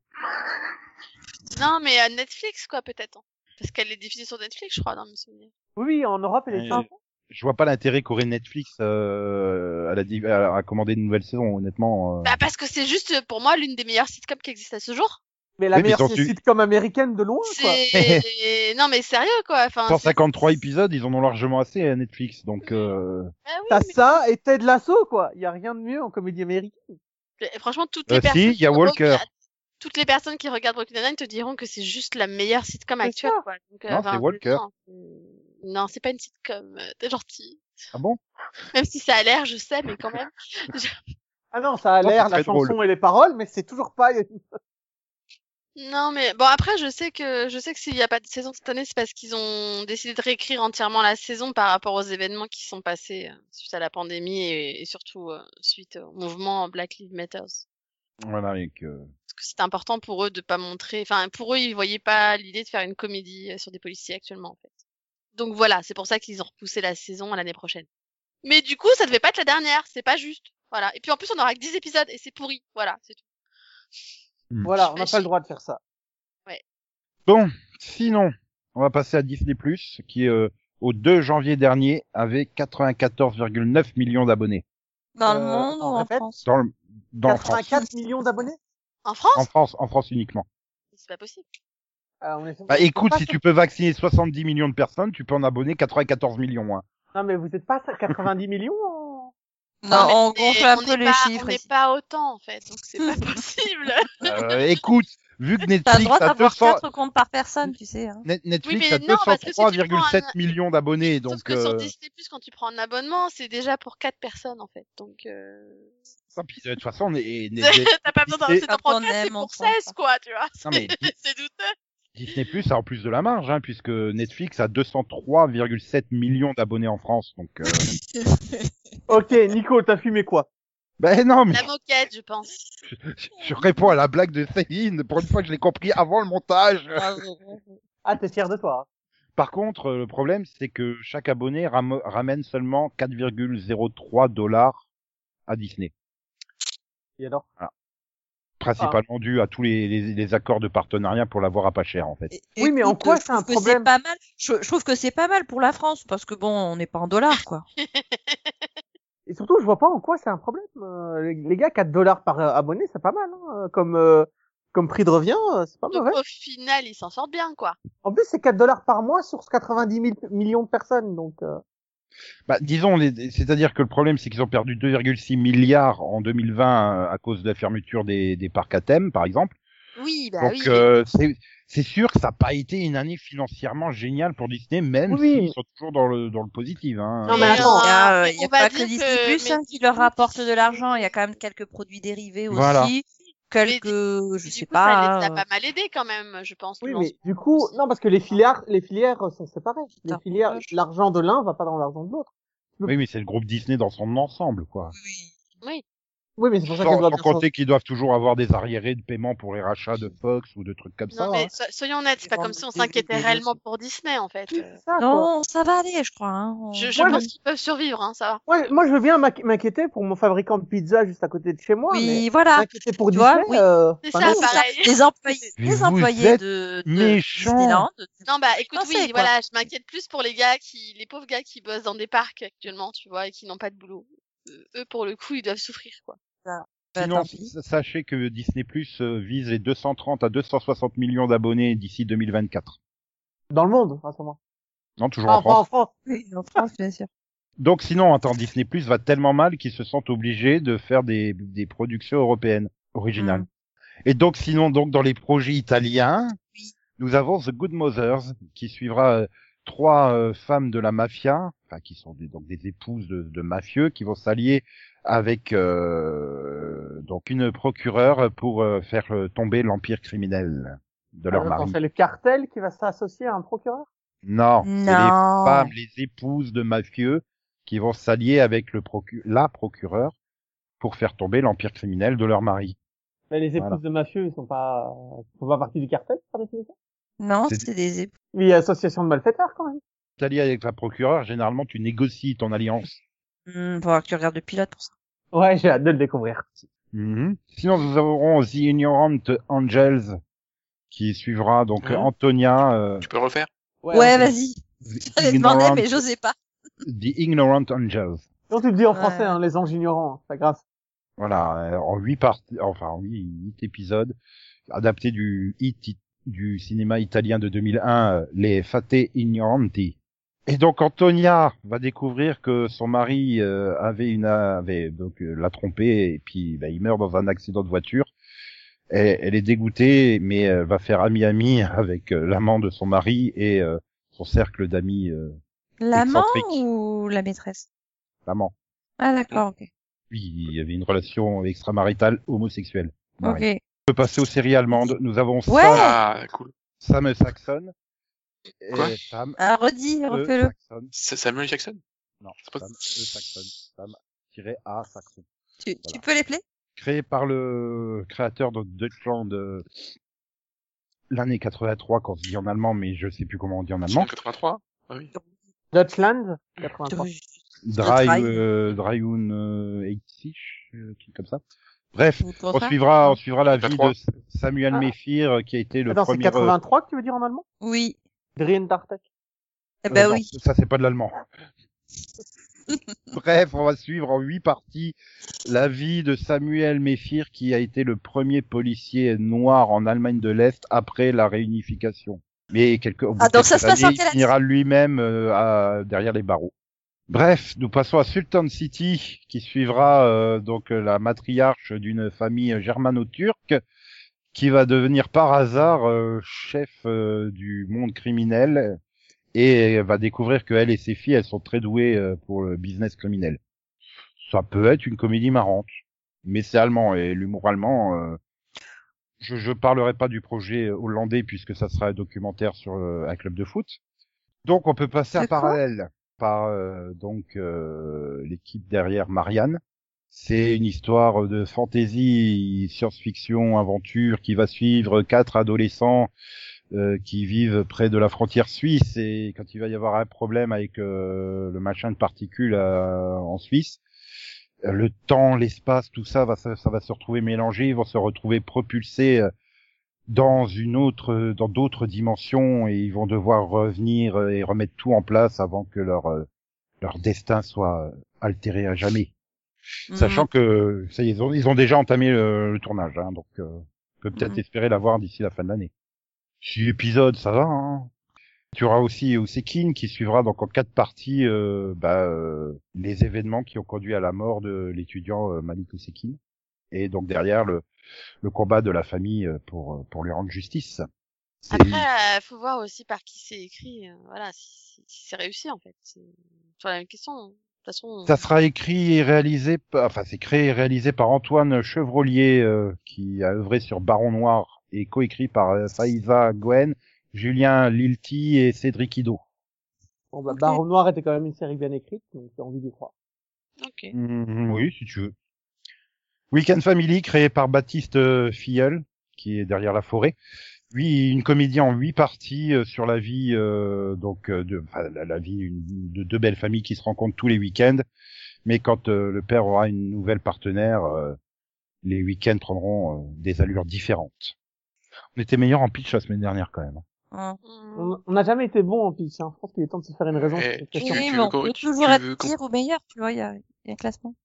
Non, mais à Netflix, quoi, peut-être. hein. Parce qu'elle est diffusée sur Netflix, je crois, dans mes souvenirs. Oui, oui, en Europe, elle est Ouais. Je vois pas l'intérêt qu'aurait Netflix euh, à, la à, à commander une nouvelle saison, honnêtement. euh. Bah, parce que c'est juste, pour moi, l'une des meilleures sitcoms qui existe à ce jour. Mais la Oui, meilleure sitcom américaine de loin, quoi. C'est... non, mais sérieux, quoi. Enfin, c'est- 153 épisodes, ils en ont largement assez à Netflix, donc euh... Ah oui, T'as mais- ça et Ted Lasso, quoi. Il y a rien de mieux en comédie américaine. mais franchement, toutes les Euh, si, personnes. il y a Walker. Toutes les personnes qui regardent Brooklyn Nine-Nine te diront que c'est juste la meilleure sitcom actuelle, quoi. Donc, Non, c'est Walker. Non, c'est- non, c'est pas une sitcom. euh, T'es gentil. ah bon? Même si ça a l'air, je sais, mais quand même. Ah non, ça a l'air, la chanson drôle. et les paroles, mais c'est toujours pas... Non, mais bon, après, je sais que je sais que s'il n'y a pas de saison cette année, c'est parce qu'ils ont décidé de réécrire entièrement la saison par rapport aux événements qui sont passés euh, suite à la pandémie et, et surtout euh, suite au mouvement Black Lives Matter. Parce Voilà, avec euh, que c'était important pour eux de pas montrer. Enfin, pour eux, ils voyaient pas l'idée de faire une comédie euh, sur des policiers actuellement, en fait. Donc voilà, c'est pour ça qu'ils ont repoussé la saison à l'année prochaine. Mais du coup, ça devait pas être la dernière, c'est pas juste. Voilà. Et puis en plus, on aura que 10 épisodes et c'est pourri. Voilà, c'est tout. Voilà, on n'a pas le droit de faire ça. Bon, sinon, on va passer à Disney+, qui est euh, au 2 janvier dernier avait 94,9 millions d'abonnés. Dans le Euh, monde ou on en France? Dans, le, dans France. 84 millions d'abonnés En France, En France, en France uniquement. c'est pas possible. Ah, on est- Bah écoute, pas si sur- tu peux vacciner 70 millions de personnes, tu peux en abonner 94 millions. Hein. Non, mais vous êtes pas à 90 millions en- Non, on gonfle un peu les pas- chiffres On n'est pas autant, en fait, donc c'est pas possible. Euh, écoute, vu que Netflix droit a d'avoir 200... quatre comptes par personne, tu sais. Hein. Net- Netflix Oui, a non, parce que si tu prends 203,7 un- millions d'abonnés, Sauf donc que sur euh, Disney+, quand tu prends un abonnement, c'est déjà pour quatre personnes, en fait. Donc, euh... puis, de toute façon, on est, t'as pas besoin d'en Disney- c'est prendre pour prend 16, pas. quoi, tu vois. Non, mais C'est- C'est douteux. Disney Plus a en plus de la marge, hein, puisque Netflix a 203,7 millions d'abonnés en France, donc. Euh... Ok, Nico, t'as fumé quoi? Ben non, mais La moquette, je pense. je, je réponds à la blague de Céline. Pour une fois, que je l'ai compris avant le montage. Ah, t'es fier de toi. hein. Par contre, euh, le problème, c'est que chaque abonné ram- ramène seulement 4,03 dollars à Disney. Et alors? Principalement dû à tous les, les, les accords de partenariat pour l'avoir à pas cher, en fait. Oui, mais en quoi je c'est un trouve que problème? C'est pas mal. Je, je trouve que c'est pas mal pour la France parce que bon, on n'est pas en dollars quoi. Et surtout, je vois pas en quoi c'est un problème. Euh, les, gars, 4 dollars par euh, abonné, c'est pas mal. Hein. Comme euh, comme prix de revient, euh, c'est pas Donc mauvais. au final, ils s'en sortent bien, quoi. En plus, c'est 4 dollars par mois sur 90 000 millions de personnes. Donc, euh, Bah, disons, c'est-à-dire que le problème, c'est qu'ils ont perdu 2,6 milliards en 2020 euh, à cause de la fermeture des, des parcs à thème, par exemple. Oui, bah Donc, oui. euh, c'est sûr que ça n'a pas été une année financièrement géniale pour Disney, même Oui. s'ils sont toujours dans le dans le positif. Hein. Non, mais attends. euh, Il y a, euh, y a pas que que- Disney Plus mais hein, qui leur rapporte de l'argent. Il y a quand même quelques produits dérivés Voilà. aussi, quelques, du- je du sais coup, Ça pas. les a euh, pas mal aidés quand même, je pense. oui, mais du coup, non, parce que les filières, les filières sont séparées. Les Putain, filières, l'argent de l'un va pas dans l'argent de l'autre. Oui, mais c'est le groupe Disney dans son ensemble, quoi. Oui. Oui, mais c'est pour ça Sans, doit sans bien compter qu'ils doivent toujours avoir des arriérés de paiement pour les rachats de Fox ou de trucs comme ça. Non, mais hein. so- soyons honnêtes, c'est pas comme si on s'inquiétait réellement pour Disney, en fait. Oui, ça. Non, ça va aller, je crois. Hein. Je, je Moi, pense je- qu'ils peuvent survivre, hein, ça va. Ouais, moi, je veux bien m'inqui- m'inquiéter pour mon fabricant de pizza juste à côté de chez moi. oui, mais voilà. m'inquiéter pour Tu Disney, vois, oui. euh, C'est enfin, ça, non. pareil. Les employés, les employés de, de. Disneyland. Non, bah écoute, oui, quoi. voilà, je m'inquiète plus pour les gars qui, les pauvres gars qui bossent dans des parcs actuellement, tu vois, et qui n'ont pas de boulot. Euh, Eux, pour le coup, ils doivent souffrir, quoi. Bah, Sinon, sachez que Disney Plus euh, vise les 230 à 260 millions d'abonnés d'ici 2024. Dans le monde, à ce moment. Non, toujours Ah, en pas en France. France. Oui, en France, bien sûr. Donc sinon, attends, Disney Plus va tellement mal qu'ils se sentent obligés de faire des, des productions européennes originales. Mm. Et donc sinon, donc dans les projets italiens, nous avons The Good Mothers qui suivra euh, trois euh, femmes de la mafia, enfin qui sont des, donc des épouses de, de mafieux, qui vont s'allier avec euh, donc une procureure pour euh, faire euh, tomber l'empire criminel de leur Ah, mari. C'est le cartel qui va s'associer à un procureur? Non, c'est les femmes, les épouses de mafieux qui vont s'allier avec le procu la procureure pour faire tomber l'empire criminel de leur mari. Mais les épouses Voilà. de mafieux, ils sont pas, ils font pas partie du cartel, par définition? Non, C'est- des ép- Mais il y a association de malfaiteurs, quand même. S'allier avec la procureure, généralement tu négocies ton alliance. Hmm, faudra que tu regardes le pilote pour ça. Ouais, j'ai hâte de le découvrir. Mhm. Sinon, nous aurons The Ignorant Angels qui suivra donc Mhm. Antonia. euh, Tu peux le refaire? Ouais, vas-y. The J'allais demander, Ignorant- mais j'osais pas. The Ignorant Angels. Donc tu le dis en Ouais. français, hein, les anges ignorants, c'est pas grave. Voilà, euh, en huit parties, enfin en huit, huit épisodes, adaptés du hit du cinéma italien de 2001, euh, les Fate Ignoranti. Et donc Antonia va découvrir que son mari euh, avait une avait donc euh, l'a trompé et puis bah, il meurt dans un accident de voiture. Et, elle est dégoûtée, mais elle va faire ami-ami avec euh, l'amant de son mari et euh, son cercle d'amis euh, L'amant ou la maîtresse? L'amant. Ah, d'accord, ok. Oui, il y avait une relation extramaritale homosexuelle. Ok. On peut passer aux séries allemandes. Nous avons Ouais. Sam, Ah, cool. Sam Saxon. Et Quoi Sam Ah, redis, E. refais-le. C'est Samuel Jackson? Non, C'est pas- Sam E. Saxon. Sam-A Saxon. Tu, peux les plaire? Créé par le créateur de Deutschland euh, l'année 83, quand on se dit en allemand, mais je sais plus comment on dit en allemand. 83 Ah oui. Deutschland, 83. Dry, Dry. euh, Dryun euh, 86, euh, comme ça. Bref, on suivra, on suivra la vie 83. de Samuel Ah. Mephir, euh, qui a été le Attends, c'est premier. euh, 83 que tu veux dire en allemand? Oui. Drien Dartek. Eh Euh, ben non, oui. Ça, c'est pas de l'allemand. Bref, on va suivre en huit parties la vie de Samuel Mephir, qui a été le premier policier noir en Allemagne de l'Est après la réunification. Mais bout Ah, donc ça se passe il finira lui-même euh, à- derrière les barreaux. Bref, nous passons à Sultan City, qui suivra euh, donc euh, la matriarche d'une famille germano-turque, qui va devenir par hasard euh, chef euh, du monde criminel et va découvrir que elle et ses filles, elles sont très douées euh, pour le business criminel. Ça peut être une comédie marrante, mais c'est allemand et l'humour allemand. euh, je je parlerai pas du projet hollandais puisque ça sera un documentaire sur euh, un club de foot. Donc on peut passer à parallèle par euh, donc euh, l'équipe derrière Marianne. C'est une histoire de fantasy, science-fiction, aventure qui va suivre quatre adolescents euh, qui vivent près de la frontière suisse et quand il va y avoir un problème avec euh, le machin de particules euh, en Suisse, euh, le temps, l'espace, tout ça va ça, ça va se retrouver mélangé, ils vont se retrouver propulsés euh, dans une autre dans d'autres dimensions et ils vont devoir revenir et remettre tout en place avant que leur leur destin soit altéré à jamais. Sachant que ça y est, ils ont, ils ont déjà entamé le, le tournage, hein, donc euh, on peut peut-être Mhm. espérer l'avoir d'ici la fin de l'année. Six épisodes, ça va. Hein. Tu auras aussi Osekin qui suivra donc en quatre parties euh, bah, euh, les événements qui ont conduit à la mort de l'étudiant euh, Malik Osekin et donc derrière le, le combat de la famille euh, pour euh, pour lui rendre justice. Après, faut voir aussi par qui c'est écrit. voilà, si, si- si c'est réussi en fait. C'est toujours la même question. Façon. Ça sera écrit et réalisé, par- enfin c'est créé et réalisé par Antoine Chevrolier euh, qui a œuvré sur Baron Noir et coécrit par euh, Faiza Gwen, Julien Lilti et Cédric Ido. Bon, bah. Baron Noir était quand même une série bien écrite, donc j'ai envie d'y croire. Ok. Mhm, oui, si tu veux. Weekend Family créé par Baptiste euh, Filleul qui est derrière la forêt. Lui, une comédie en huit parties euh, sur la vie euh, donc euh, de enfin, la, la vie une- de deux belles familles qui se rencontrent tous les week-ends. Mais quand euh, le père aura une nouvelle partenaire, euh, les week-ends prendront euh, des allures différentes. On était meilleur en pitch la semaine dernière quand même. Hmm. On on n'a jamais été bon en pitch, hein. Je pense qu'il est temps de se faire une raison. Eh, tu-. Oui, mais veux on peut toujours tu être pire ou meilleur, tu vois, il y a, il y a un classement.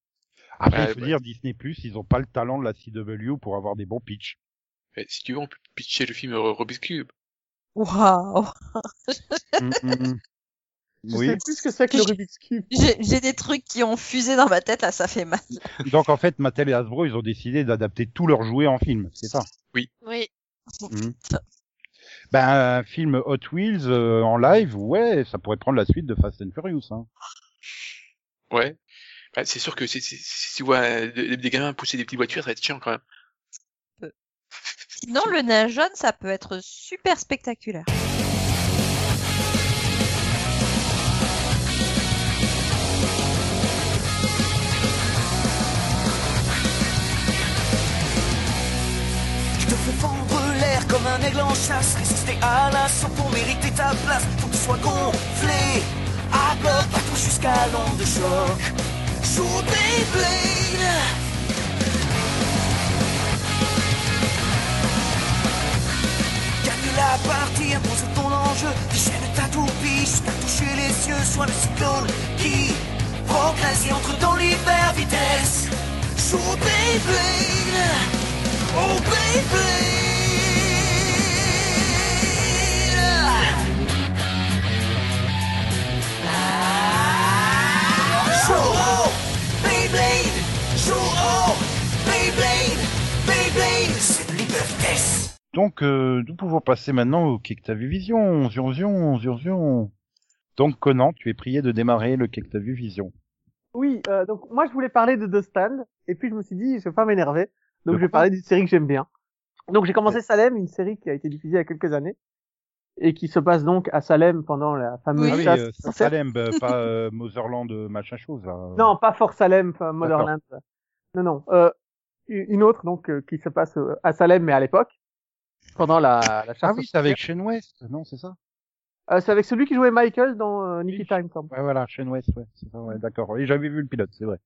Après, Ouais, il faut ouais. dire Disney Plus, ils ont pas le talent de la CW pour avoir des bons pitchs. Si tu veux, on peut pitcher le film Rubik's Cube. Waouh Mhm. Je oui. sais plus ce que c'est que le Rubik's Cube. J'ai j'ai des trucs qui ont fusé dans ma tête, là, ça fait mal. Donc en fait, Mattel et Hasbro, ils ont décidé d'adapter tous leurs jouets en film, c'est ça? Oui. Mhm. Ben un film Hot Wheels euh, en live, ouais, ça pourrait prendre la suite de Fast and Furious. Hein. Ouais. Bah, c'est sûr que c'est- c'est- si tu vois des, des gamins pousser des petites voitures, ça va être chiant quand même. Sinon, le nain jaune, ça peut être super spectaculaire. Comme un aigle en chasse, résister à l'assaut pour mériter ta place. Faut que tu sois gonflé à bloc, partout jusqu'à l'onde de choc. Joue Beyblade. La partie, impose ton enjeu, déchaîne ta toupie jusqu'à toucher les cieux. Sois le cyclone qui progresse et entre dans l'hiver vitesse. Joue Beyblade. Oh baby Donc euh, nous pouvons passer maintenant au t'as vu Vision, Zion Zion, Zion Zion. Donc Conan, tu es prié de démarrer le vu Vision. Oui, euh, donc moi je voulais parler de The Stand, et puis je me suis dit, je vais pas m'énerver, donc De je vais parler d'une série que j'aime bien. Donc j'ai commencé Salem, une série qui a été diffusée il y a quelques années, et qui se passe donc à Salem pendant la fameuse ah oui, chasse euh. Salem, bah, pas euh, Motherland, euh, machin chose là. Non, pas Fort Salem, enfin, Motherland. Non, non. Euh, une autre donc euh, qui se passe euh, à Salem, mais à l'époque, pendant la, la chasse. Ah oui, c'est avec. Shane West, non, c'est ça? Euh, c'est avec celui qui jouait Michael dans euh, Nicky. Time. semble. Ouais, voilà, Shane West, ouais, c'est ça, ouais, d'accord. Oui, j'avais vu le pilote, c'est vrai.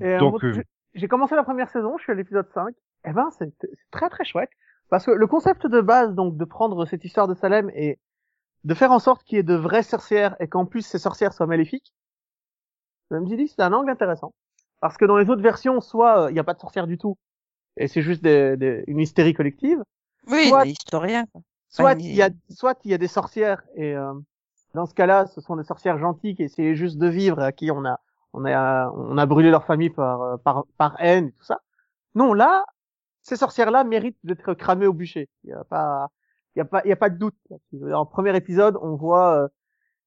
Et en Donc, euh, j'ai- commencé la première saison, je suis à l'épisode 5. Eh ben, c'est très très chouette. Parce que le concept de base, donc, de prendre cette histoire de Salem et de faire en sorte qu'il y ait de vraies sorcières et qu'en plus ces sorcières soient maléfiques, je me suis dit, c'est un angle intéressant. Parce que dans les autres versions, soit euh, il n'y a pas de sorcières du tout, et c'est juste des- des- une hystérie collective, Oui, Soit- des historiens, quoi. soit il y a, soit il y a des sorcières et euh, dans ce cas-là, ce sont des sorcières gentilles qui essayaient juste de vivre, à qui on a, on a, on a brûlé leur famille par, euh, par, par haine et tout ça. Non, là, ces sorcières-là méritent d'être cramées au bûcher. Il y a pas, il y a pas, il y a pas de doute. le premier épisode, on voit euh,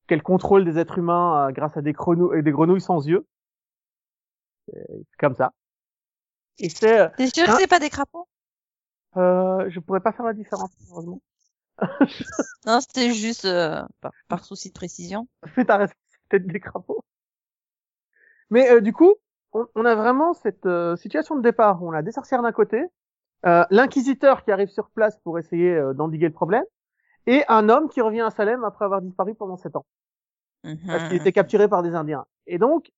qu'elles contrôlent des êtres humains euh, grâce à des, grenouilles, des grenouilles sans yeux. C'est comme ça. Et c'est, T'es sûr que c'est pas des crapauds? Euh, je pourrais pas faire la différence, heureusement. Non, c'était juste euh, par, par souci de précision. Fais ta c'est peut-être des crapauds. Mais euh, du coup, on, on a vraiment cette euh, situation de départ où on a des sorcières d'un côté euh, l'inquisiteur qui arrive sur place pour essayer euh, d'endiguer le problème, et un homme qui revient à Salem après avoir disparu pendant sept ans, parce qu'il Mhm. était capturé par des Indiens. Et donc,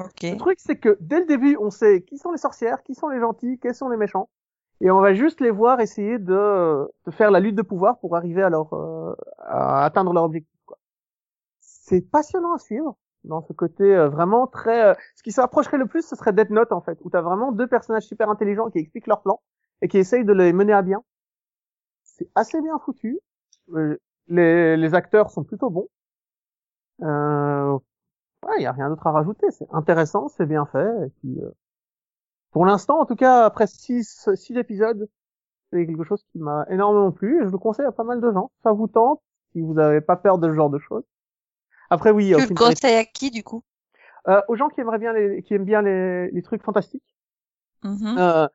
Ok. le truc, c'est que dès le début, on sait qui sont les sorcières, qui sont les gentils, quels sont les méchants, et on va juste les voir essayer de, de faire la lutte de pouvoir pour arriver à leur euh, à atteindre leur objectif. C'est passionnant à suivre dans ce côté euh, vraiment très. euh, ce qui s'approcherait le plus, ce serait Death Note en fait, où t'as vraiment deux personnages super intelligents qui expliquent leur plan et qui essayent de les mener à bien. C'est assez bien foutu. Euh, les, les acteurs sont plutôt bons. Euh, Ouais, il y a rien d'autre à rajouter. C'est intéressant, c'est bien fait. Et puis, euh, pour l'instant, en tout cas, après six, six épisodes, c'est quelque chose qui m'a énormément plu. Et je le conseille à pas mal de gens. Ça vous tente si vous n'avez pas peur de ce genre de choses. Après, oui, Tu le conseilles à qui du coup? Euh, aux gens qui aimeraient bien les, qui aiment bien les, les trucs fantastiques, Mhm. euh,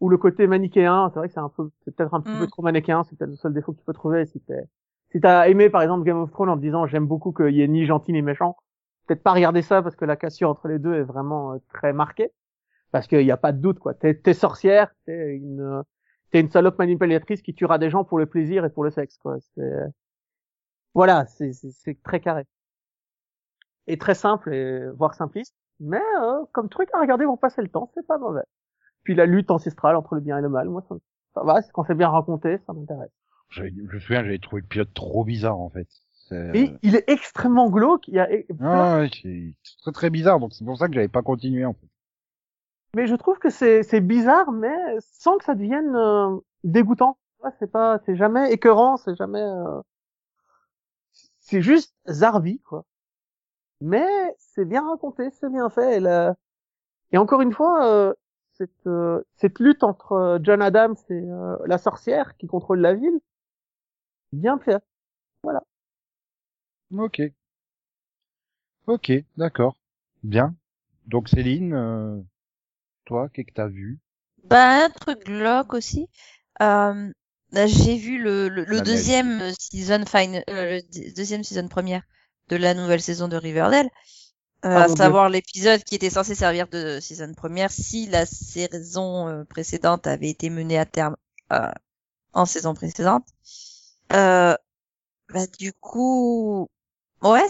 ou le côté manichéen. C'est vrai que c'est un peu, c'est peut-être un petit Mm. peu trop manichéen. C'est peut-être le seul défaut que tu peux trouver si t'es, si t'as aimé par exemple Game of Thrones en te disant j'aime beaucoup qu'il y ait ni gentil ni méchant. Peut-être pas regarder ça parce que la cassure entre les deux est vraiment euh, très marquée. Parce qu'il n'y a pas de doute quoi. T'es, t'es sorcière, t'es une, t'es une salope manipulatrice qui tuera des gens pour le plaisir et pour le sexe quoi. Voilà, c'est, très carré et très simple et voire simpliste. Mais euh, comme truc à regarder pour passer le temps, c'est pas mauvais. Puis la lutte ancestrale entre le bien et le mal, moi ça, ça va, c'est quand c'est bien raconté, ça m'intéresse. J'avais- Je me souviens, j'avais trouvé le pilote trop bizarre en fait. C'est- Et il est extrêmement glauque, il y a plein- Ah, ouais, c'est très très bizarre, donc c'est pour ça que j'avais pas continué en fait. mais je trouve que c'est c'est bizarre, mais sans que ça devienne euh, dégoûtant. Ouais, c'est pas, c'est jamais écœurant, c'est jamais, euh, c'est juste zarbi quoi. Mais c'est bien raconté, c'est bien fait. Et, la- et encore une fois, euh, cette euh, cette lutte entre euh, John Adams et euh, la sorcière qui contrôle la ville, bien fait. Ok. Ok, d'accord. Bien. Donc Céline, euh, toi, qu'est-ce que t'as vu? Bah, un truc glauque aussi. Euh, j'ai vu le, le, le deuxième season final, euh, le deuxième season première de la nouvelle saison de Riverdale. Euh, Ah, à savoir l'épisode qui était censé servir de saison première si la saison euh, précédente avait été menée à terme euh, en saison précédente. Euh, bah, du coup, ouais,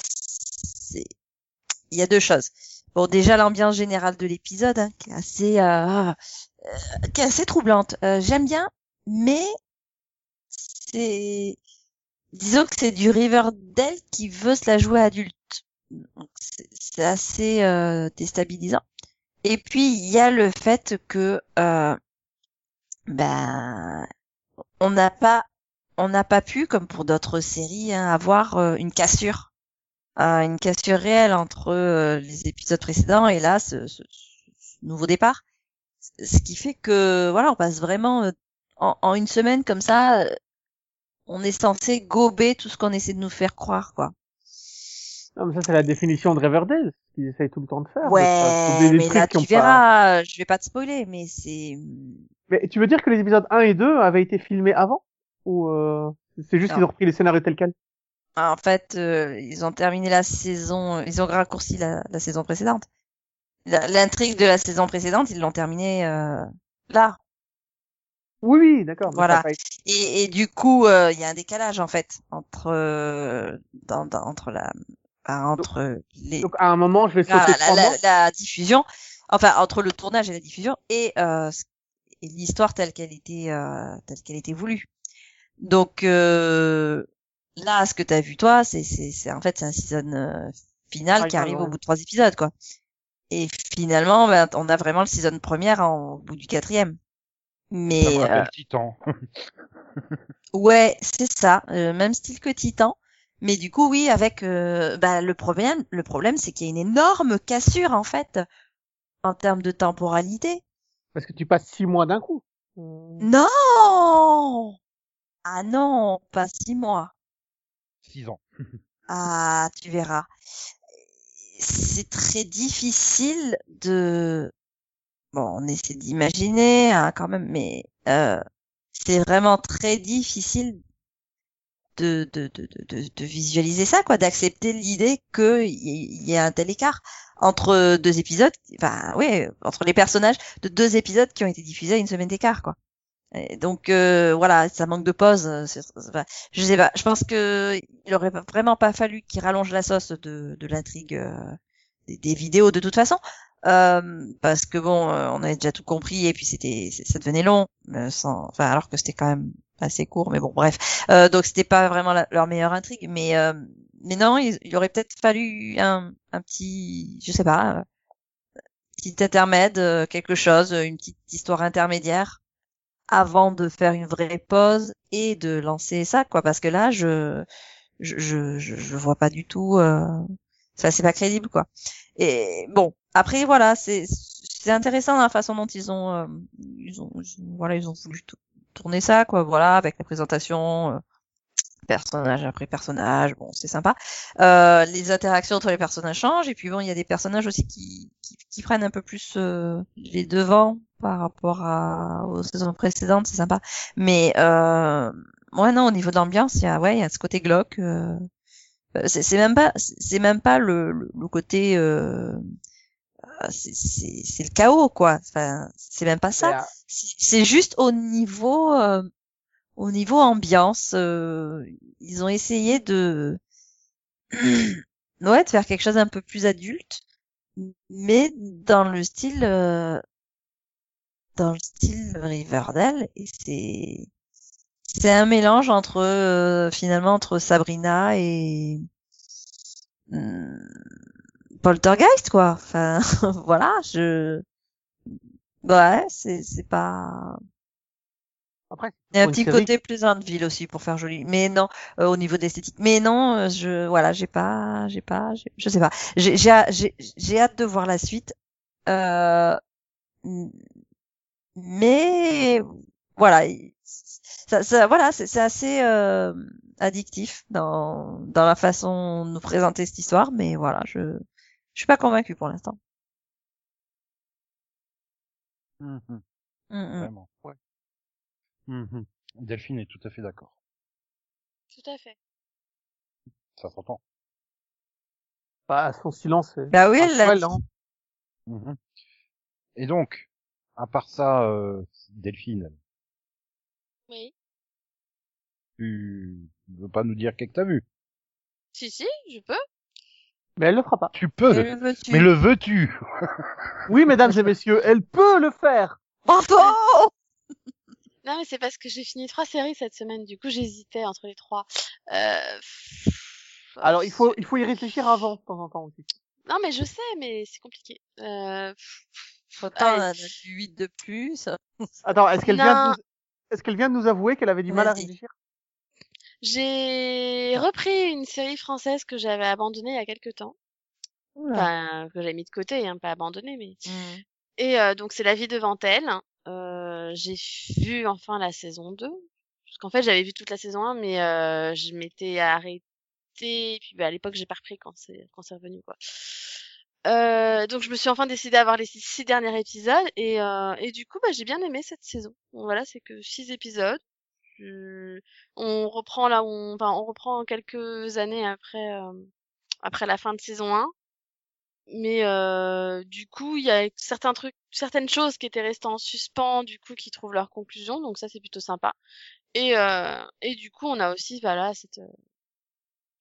il y a deux choses. Bon, déjà l'ambiance générale de l'épisode, hein, qui est assez, euh, euh, qui est assez troublante. Euh, J'aime bien, mais c'est, disons que c'est du Riverdale qui veut se la jouer adulte. C'est assez euh, déstabilisant. Et puis il y a le fait que, ben, on n'a pas, on n'a pas pu, comme pour d'autres séries, hein, avoir une cassure, une cassure réelle entre euh, les épisodes précédents et là ce, ce- ce nouveau départ. Ce qui fait que voilà, on passe vraiment euh, en, en une semaine comme ça, euh, on est censé gober tout ce qu'on essaie de nous faire croire, quoi. Non, mais ça c'est la définition de Riverdale, ce qu'ils essayent tout le temps de faire. Ouais, des mais là tu pas- verras, je vais pas te spoiler, mais c'est Mais tu veux dire que les épisodes 1 et 2 avaient été filmés avant? Ou euh, c'est juste qu'ils ont repris les scénarios tels quels? En fait euh, ils ont terminé la saison, ils ont raccourci la, la saison précédente. L'intrigue de la saison précédente, ils l'ont terminée euh, là. Oui, oui, d'accord. Voilà. Et, et du coup, euh, il y a un décalage en fait entre euh, dans, dans- entre la entre les Donc à un moment, je vais sauter la, la- la diffusion, enfin entre le tournage et la diffusion et, euh, et l'histoire telle qu'elle était euh, telle qu'elle était voulue. Donc euh, là, ce que t'as vu toi, c'est c'est c'est en fait c'est un season euh, final qui arrive ouais. au bout de trois épisodes quoi. Et finalement, ben, on a vraiment le season première en, au bout du quatrième. Mais Ça me euh, Titan. Ouais, c'est ça, euh, même style que Titan. Mais du coup, oui, avec euh, bah, le problème, le problème, c'est qu'il y a une énorme cassure en fait en termes de temporalité. Parce que tu passes six mois d'un coup. Non, ah non, pas six mois. 6 ans. Ah, tu verras. C'est très difficile de. Bon, on essaie d'imaginer hein, quand même, mais euh, c'est vraiment très difficile de de, de, de, visualiser ça, quoi, d'accepter l'idée qu'il y, y ait un tel écart entre deux épisodes, enfin, oui, entre les personnages de deux épisodes qui ont été diffusés à une semaine d'écart, quoi. Et donc euh, voilà, ça manque de pause. euh, c'est- enfin, je sais pas. Je pense que il aurait vraiment pas fallu qu'il rallonge la sauce de, de l'intrigue euh, des, vidéos de toute façon, euh, parce que bon, euh, on avait déjà tout compris et puis c'était, ça devenait long, euh, sans, enfin alors que c'était quand même assez court, mais bon, bref. Donc c'était pas vraiment leur meilleure intrigue, mais mais non, il, il aurait peut-être fallu un, un petit, je sais pas, euh, petit intermède, quelque chose, une petite histoire intermédiaire avant de faire une vraie pause et de lancer ça, quoi. Parce que là, je, je, je, je, vois pas du tout. Euh... Ça, c'est pas crédible, quoi. Et bon, après, voilà, c'est, c'est intéressant la façon dont ils ont, euh, ils ont, ils ont- voilà, ils ont voulu tou- tourner ça, quoi. Voilà, avec la présentation. Personnage après personnage, bon, c'est sympa. Euh, les interactions entre les personnages changent, et puis bon, il y a des personnages aussi qui, qui, qui prennent un peu plus euh, les devants par rapport à, aux saisons précédentes, c'est sympa. Mais euh, ouais, non, au niveau de l'ambiance, il y a, ouais, il y a ce côté glauque. euh, euh, c'est même pas, c'est même pas le, le, le côté, euh, euh, c'est le chaos, quoi. Enfin, c'est même pas ça. C'est juste au niveau euh, au niveau ambiance, euh, ils ont essayé de ouais de faire quelque chose un peu plus adulte, mais dans le style euh, dans le style Riverdale et c'est c'est un mélange entre euh, finalement entre Sabrina et hum, Poltergeist quoi. Enfin voilà, je ouais, c'est c'est pas Après, il y a un petit série- côté plus ville aussi pour faire joli. Mais non, euh, au niveau d'esthétique. Mais non, euh, je voilà, j'ai pas, j'ai pas, je sais pas. J'ai j'ai hâte de voir la suite. Euh, mais voilà, il- ça, ça voilà, c'est assez euh, addictif dans dans la façon de nous présenter cette histoire. Mais voilà, je je suis pas convaincue pour l'instant. Mhm, Mm, mm. Vraiment. Mhm. Delphine est tout à fait d'accord. Tout à fait. Ça s'entend. Bah, son silence. est Bah oui, elle l'a hein. Mhm. Et donc, à part ça, euh, Delphine, Oui. tu veux pas nous dire qu'est-ce que t'as vu? Si, si, je peux. Mais elle le fera pas. Tu peux, le- mais le veux-tu? Oui, mesdames et messieurs, elle peut le faire. Bravo Non, mais c'est parce que j'ai fini trois séries cette semaine. Du coup, j'hésitais entre les trois. Euh... Alors, il faut, il faut y réfléchir avant, de temps en temps aussi. Non, mais je sais, mais c'est compliqué. Euh... Allez. on a du 8 de plus. Attends, est-ce qu'elle vient, de nous... est-ce qu'elle vient de nous avouer qu'elle avait du mal à réfléchir? J'ai repris une série française que j'avais abandonnée il y a quelques temps. Oula. Enfin, que j'avais mis de côté, hein, pas abandonnée, mais... Mm. Et euh, donc, c'est La vie devant elle. J'ai vu enfin la saison 2. Parce qu'en fait, j'avais vu toute la saison 1, mais euh, je m'étais arrêtée. Et puis, bah, à l'époque, j'ai pas repris quand c'est quand c'est revenu, quoi. Euh, donc, je me suis enfin décidée à voir les six, derniers épisodes. Et, et du coup, bah, j'ai bien aimé cette saison. Bon, voilà, c'est que six épisodes. Je- On reprend là on, enfin, on reprend quelques années après, après la fin de saison 1 mais euh, du coup il y a certains trucs certaines choses qui étaient restées en suspens du coup qui trouvent leur conclusion donc ça c'est plutôt sympa. Et euh, et du coup on a aussi voilà cette euh,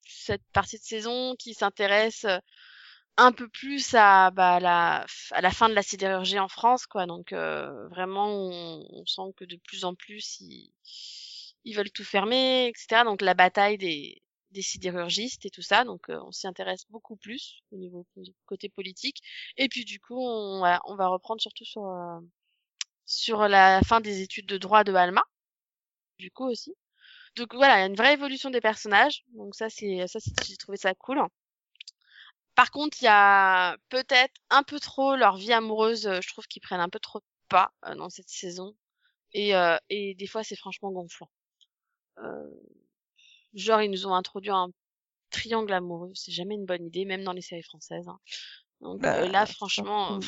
cette partie de saison qui s'intéresse euh, un peu plus à bah la à la fin de la sidérurgie en France quoi. Donc euh, vraiment on, sent que de plus en plus ils ils veulent tout fermer etc donc la bataille des des sidérurgistes et tout ça, donc euh, on s'y intéresse beaucoup plus au niveau côté politique. Et puis du coup, on va, on va reprendre surtout sur euh, sur la fin des études de droit de Alma, du coup aussi. Donc voilà, il y a une vraie évolution des personnages, donc ça c'est ça c'est- j'ai trouvé ça cool. Par contre, il y a peut-être un peu trop leur vie amoureuse, euh, je trouve qu'ils prennent un peu trop de pas euh, dans cette saison, et euh, et des fois c'est franchement gonflant. Euh, genre ils nous ont introduit un triangle amoureux, c'est jamais une bonne idée, même dans les séries françaises. hein. Donc Bah, euh, là, franchement,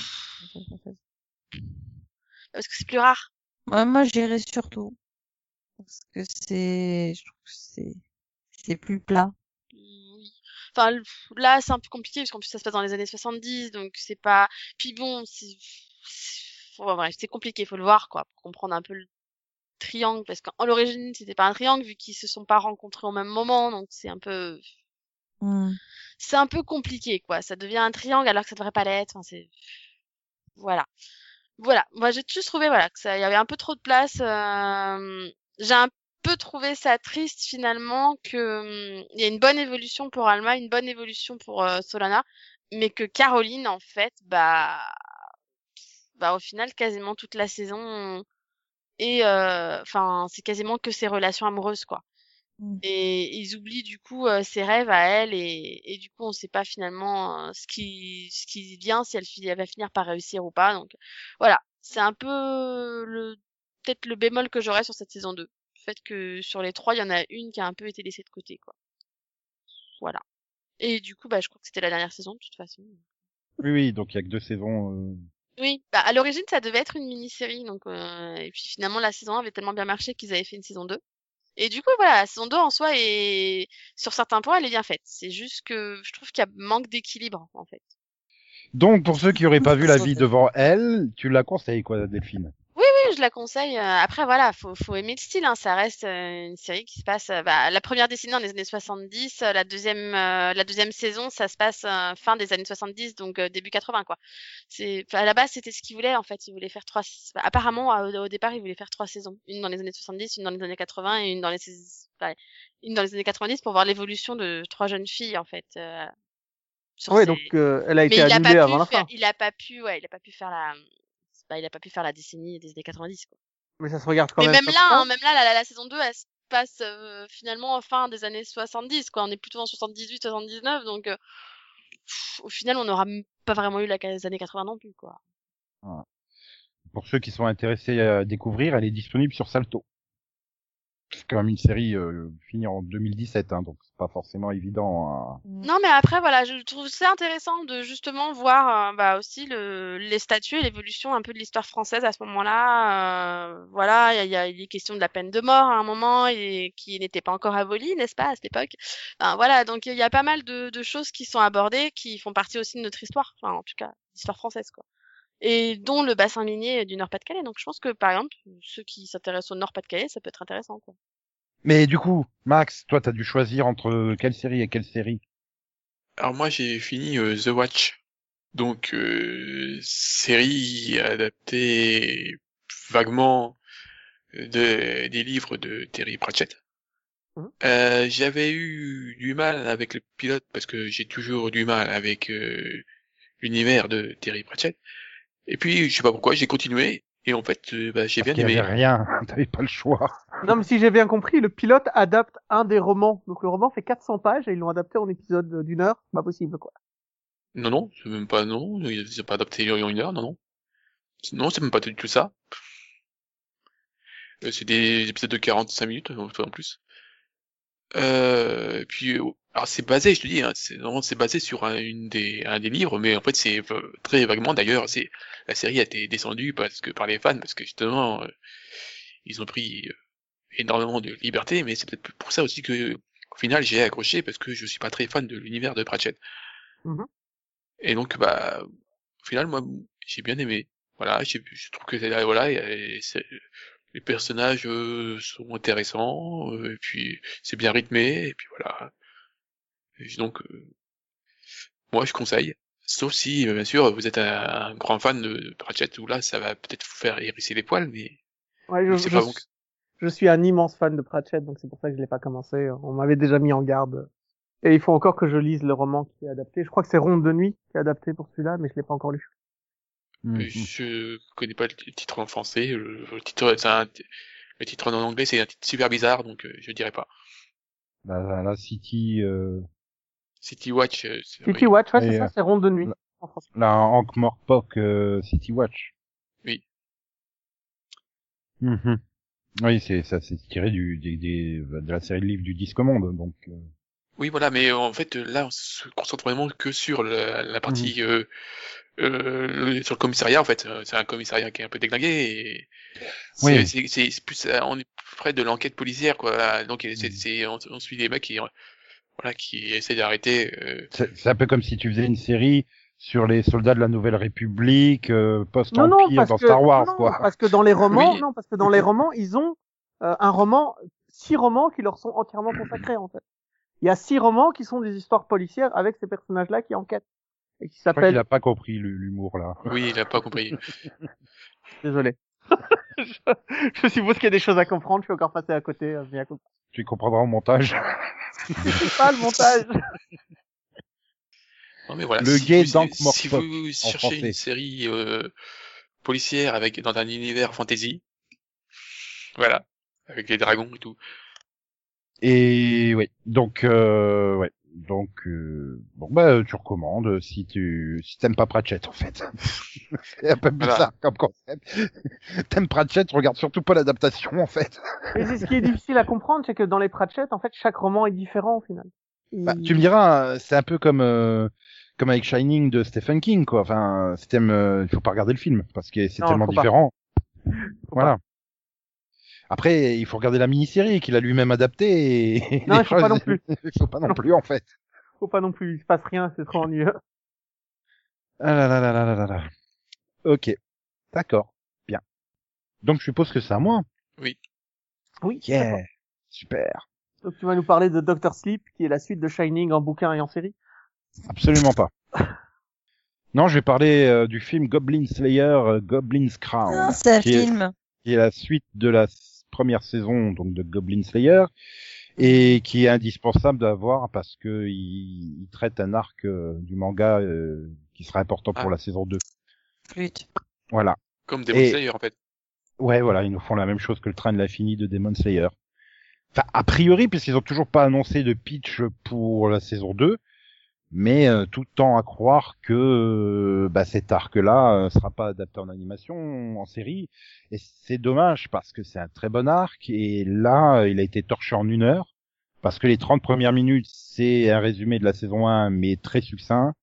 parce que c'est plus rare. Ouais, moi, j'irais surtout. Parce que c'est, je trouve que c'est, c'est plus plat. Oui. Enfin, là, c'est un peu compliqué parce qu'en plus ça se passe dans les années 70, donc c'est pas. Puis bon, c'est. c'est- bon, bref, c'est compliqué, faut le voir quoi, pour comprendre un peu le triangle parce qu'en l'origine c'était pas un triangle vu qu'ils se sont pas rencontrés au même moment donc c'est un peu Hmm. c'est un peu compliqué quoi. Ça devient un triangle alors que ça devrait pas l'être enfin, c'est voilà. Voilà. Moi j'ai juste trouvé voilà que ça il y avait un peu trop de place euh, j'ai un peu trouvé ça triste finalement que hum, il y a une bonne évolution pour Alma une bonne évolution pour euh, Solana mais que Caroline en fait bah bah au final quasiment toute la saison et euh, enfin c'est quasiment que ses relations amoureuses quoi. Mm. et ils oublient du coup euh, ses rêves à elle et, et du coup on sait pas finalement euh, ce qui ce qui vient si elle, elle va finir par réussir ou pas. Donc voilà. C'est un peu le peut-être le bémol que j'aurais sur cette saison 2 le fait que sur les trois il y en a une qui a un peu été laissée de côté quoi. Voilà. Et du coup bah je crois que c'était la dernière saison de toute façon. Oui, oui, donc il y a que deux saisons. euh, oui, bah à l'origine ça devait être une mini-série donc euh, et puis finalement la saison 1 avait tellement bien marché qu'ils avaient fait une saison 2. Et du coup voilà, la saison 2 en soi est sur certains points elle est bien faite. C'est juste que je trouve qu'il y a manque d'équilibre en fait. Donc, pour ceux qui auraient pas vu la vie devant elle, tu la conseilles, quoi, Delphine? Je la conseille. euh, Après voilà, faut faut aimer le style hein. Ça reste euh, une série qui se passe euh, bah, la première dessinée dans les années 70, euh, la deuxième euh, la deuxième saison ça se passe euh, fin des années 70 donc euh, début 80 quoi. C'est enfin, à la base c'était ce qu'il voulait en fait, il voulait faire trois bah, apparemment au, au départ il voulait faire trois saisons, une dans les années 70, une dans les années 80 et une dans les ouais, une dans les années 90 pour voir l'évolution de trois jeunes filles en fait. euh, Oui, ces- donc euh, elle a mais été il a annulée avant la fin. il a pas pu ouais, il a pas pu faire la bah, il a pas pu faire la décennie des années 90 quoi. Mais ça se regarde quand Mais même. même là, hein, même là, la, la, la saison 2, elle se passe euh, finalement en fin des années 70, quoi. On est plutôt en 78, 79, donc euh, pff, au final, on n'aura pas vraiment eu la les années 80 non plus, quoi. Pour ceux qui sont intéressés à découvrir, elle est disponible sur Salto. C'est quand même une série euh, finie en 2017, hein, donc c'est pas forcément évident. à- Non, mais après, voilà, je trouve ça intéressant de justement voir euh, bah, aussi le, les statuts et l'évolution un peu de l'histoire française à ce moment-là. Euh, voilà, il y a, il y a il est question de la peine de mort à un moment et qui n'était pas encore abolie, n'est-ce pas, à cette époque? Enfin, voilà, donc il y a pas mal de, de choses qui sont abordées, qui font partie aussi de notre histoire, enfin en tout cas, l'histoire française, quoi. Et dont le bassin minier du Nord-Pas-de-Calais. Donc je pense que par exemple, ceux qui s'intéressent au Nord-Pas-de-Calais, ça peut être intéressant, quoi. Mais du coup, Max, toi, t'as dû choisir entre quelle série et quelle série? Alors moi j'ai fini euh, The Watch, donc euh, série adaptée vaguement de, des livres de Terry Pratchett. Mhm. Euh, J'avais eu du mal avec le pilote parce que j'ai toujours du mal avec euh, l'univers de Terry Pratchett. Et puis je sais pas pourquoi j'ai continué et en fait euh, bah, j'ai bien aimé. avait rien, t'avais pas le choix. Non, mais si j'ai bien compris, le pilote adapte un des romans. Donc le roman fait 400 pages et ils l'ont adapté en épisode d'une heure. C'est pas possible, quoi. Non non, c'est même pas non, ils ont pas adapté en une heure, non non. Non, c'est même pas du tout ça. Euh, c'est des épisodes de 45 minutes, en en plus. Euh, et puis, euh, alors c'est basé, je te dis, hein, c'est basé sur un, une des, un des livres, mais en fait c'est euh, très vaguement. D'ailleurs, c'est la série a été descendue parce que par les fans, parce que justement euh, ils ont pris euh, énormément de liberté, mais c'est peut-être pour ça aussi que au final j'ai accroché parce que je suis pas très fan de l'univers de Pratchett. Mhm. Et donc bah au final moi j'ai bien aimé. Voilà, j'ai- je trouve que c'est- voilà, et les personnages euh, sont intéressants, euh, et puis c'est bien rythmé, et puis voilà. Donc, euh, moi je conseille. Sauf si, euh, bien sûr, vous êtes un, grand fan de Pratchett, où là, ça va peut-être vous faire hérisser les poils, mais Ouais, je, c'est je pas suis- bon. je suis un immense fan de Pratchett, donc c'est pour ça que je l'ai pas commencé. On m'avait déjà mis en garde. Et il faut encore que je lise le roman qui est adapté. Je crois que c'est Ronde de nuit qui est adapté pour celui-là, mais je l'ai pas encore lu. Mhm. je connais pas le titre en français. Le, le titre, un, le titre en anglais, c'est un titre super bizarre, donc euh, je dirais pas. La, la, la City, euh, City Watch, euh, c'est- City oui. Watch, ouais, c'est euh, ça, c'est Ronde de nuit. la- En la Hank Morpok euh, City Watch. Oui. Mhm. Oui, c'est ça, c'est tiré du des, des, de la série de livres du Disque Monde, donc. euh, Oui, voilà, mais euh, en fait, là, on se concentre vraiment que sur la, la partie euh, euh, le- sur le commissariat. En fait, Euh, c'est un commissariat qui est un peu déglingué. Et c'est, Oui. c'est, plus, euh, on est près de l'enquête policière, quoi. Donc, c'est, Mhm. on, on suit des mecs qui, euh, voilà, qui essaient d'arrêter. Euh, C'est un peu comme si tu faisais une série sur les soldats de la Nouvelle République euh, post-empire dans que, Star Wars, non, quoi. parce que dans les romans, Oui. non, parce que dans les romans, ils ont euh, un roman, six romans qui leur sont entièrement consacrés en fait. Il y a six romans qui sont des histoires policières avec ces personnages-là qui enquêtent et qui s'appellent. a pas compris l'humour là. Oui, il a pas compris. Désolé. Je, je suppose qu'il y a des choses à comprendre. Je suis encore passé à côté. euh, bien compris. Tu comprendras au montage. C'est pas le montage. Non, mais voilà. Le si gay vous- Dank Si vous cherchez français. une série euh, policière avec dans un univers fantasy, voilà, avec les dragons et tout. Et oui, donc euh, ouais, donc euh, bon bah tu recommandes si tu si t'aimes pas Pratchett en fait. c'est un peu Voilà. bizarre comme concept. T'aimes Pratchett, regarde surtout pas l'adaptation en fait. Et c'est ce qui est difficile à comprendre, c'est que dans les Pratchett, en fait, chaque roman est différent au final. Bah, tu me diras, c'est un peu comme euh, comme avec Shining de Stephen King quoi. Enfin, si t'aimes, euh, il faut pas regarder le film parce que c'est tellement pas. différent. Voilà. Après, il faut regarder la mini-série qu'il a lui-même adaptée. Et Non, il faut pas non plus. il faut pas non plus en fait. Faut pas non plus, il se passe rien, c'est trop ennuyeux. Ah là là là là là là là. Ok, d'accord, bien. Donc je suppose que c'est à moi. Oui. Yeah, super. Donc tu vas nous parler de Doctor Sleep, qui est la suite de Shining en bouquin et en série. Absolument pas. Non, je vais parler euh, du film Goblin Slayer, euh, Goblin's Crown, Ah, c'est un qui est- film. qui est la suite de la première saison donc de Goblin Slayer et qui est indispensable d'avoir parce que il, il traite un arc euh, du manga euh, qui sera important pour Ah. la saison 2. Flûte. Voilà. Comme Demon Et- Slayer en fait. Ouais, voilà, ils nous font la même chose que le train de l'infini de Demon Slayer. Enfin, a priori, puisqu'ils ont toujours pas annoncé de pitch pour la saison 2, mais euh, tout tend à croire que euh, bah, cet arc-là euh, sera pas adapté en animation, en série, et c'est dommage parce que c'est un très bon arc, et là, il a été torché en une heure, parce que les 30 premières minutes, c'est un résumé de la saison 1, mais très succinct,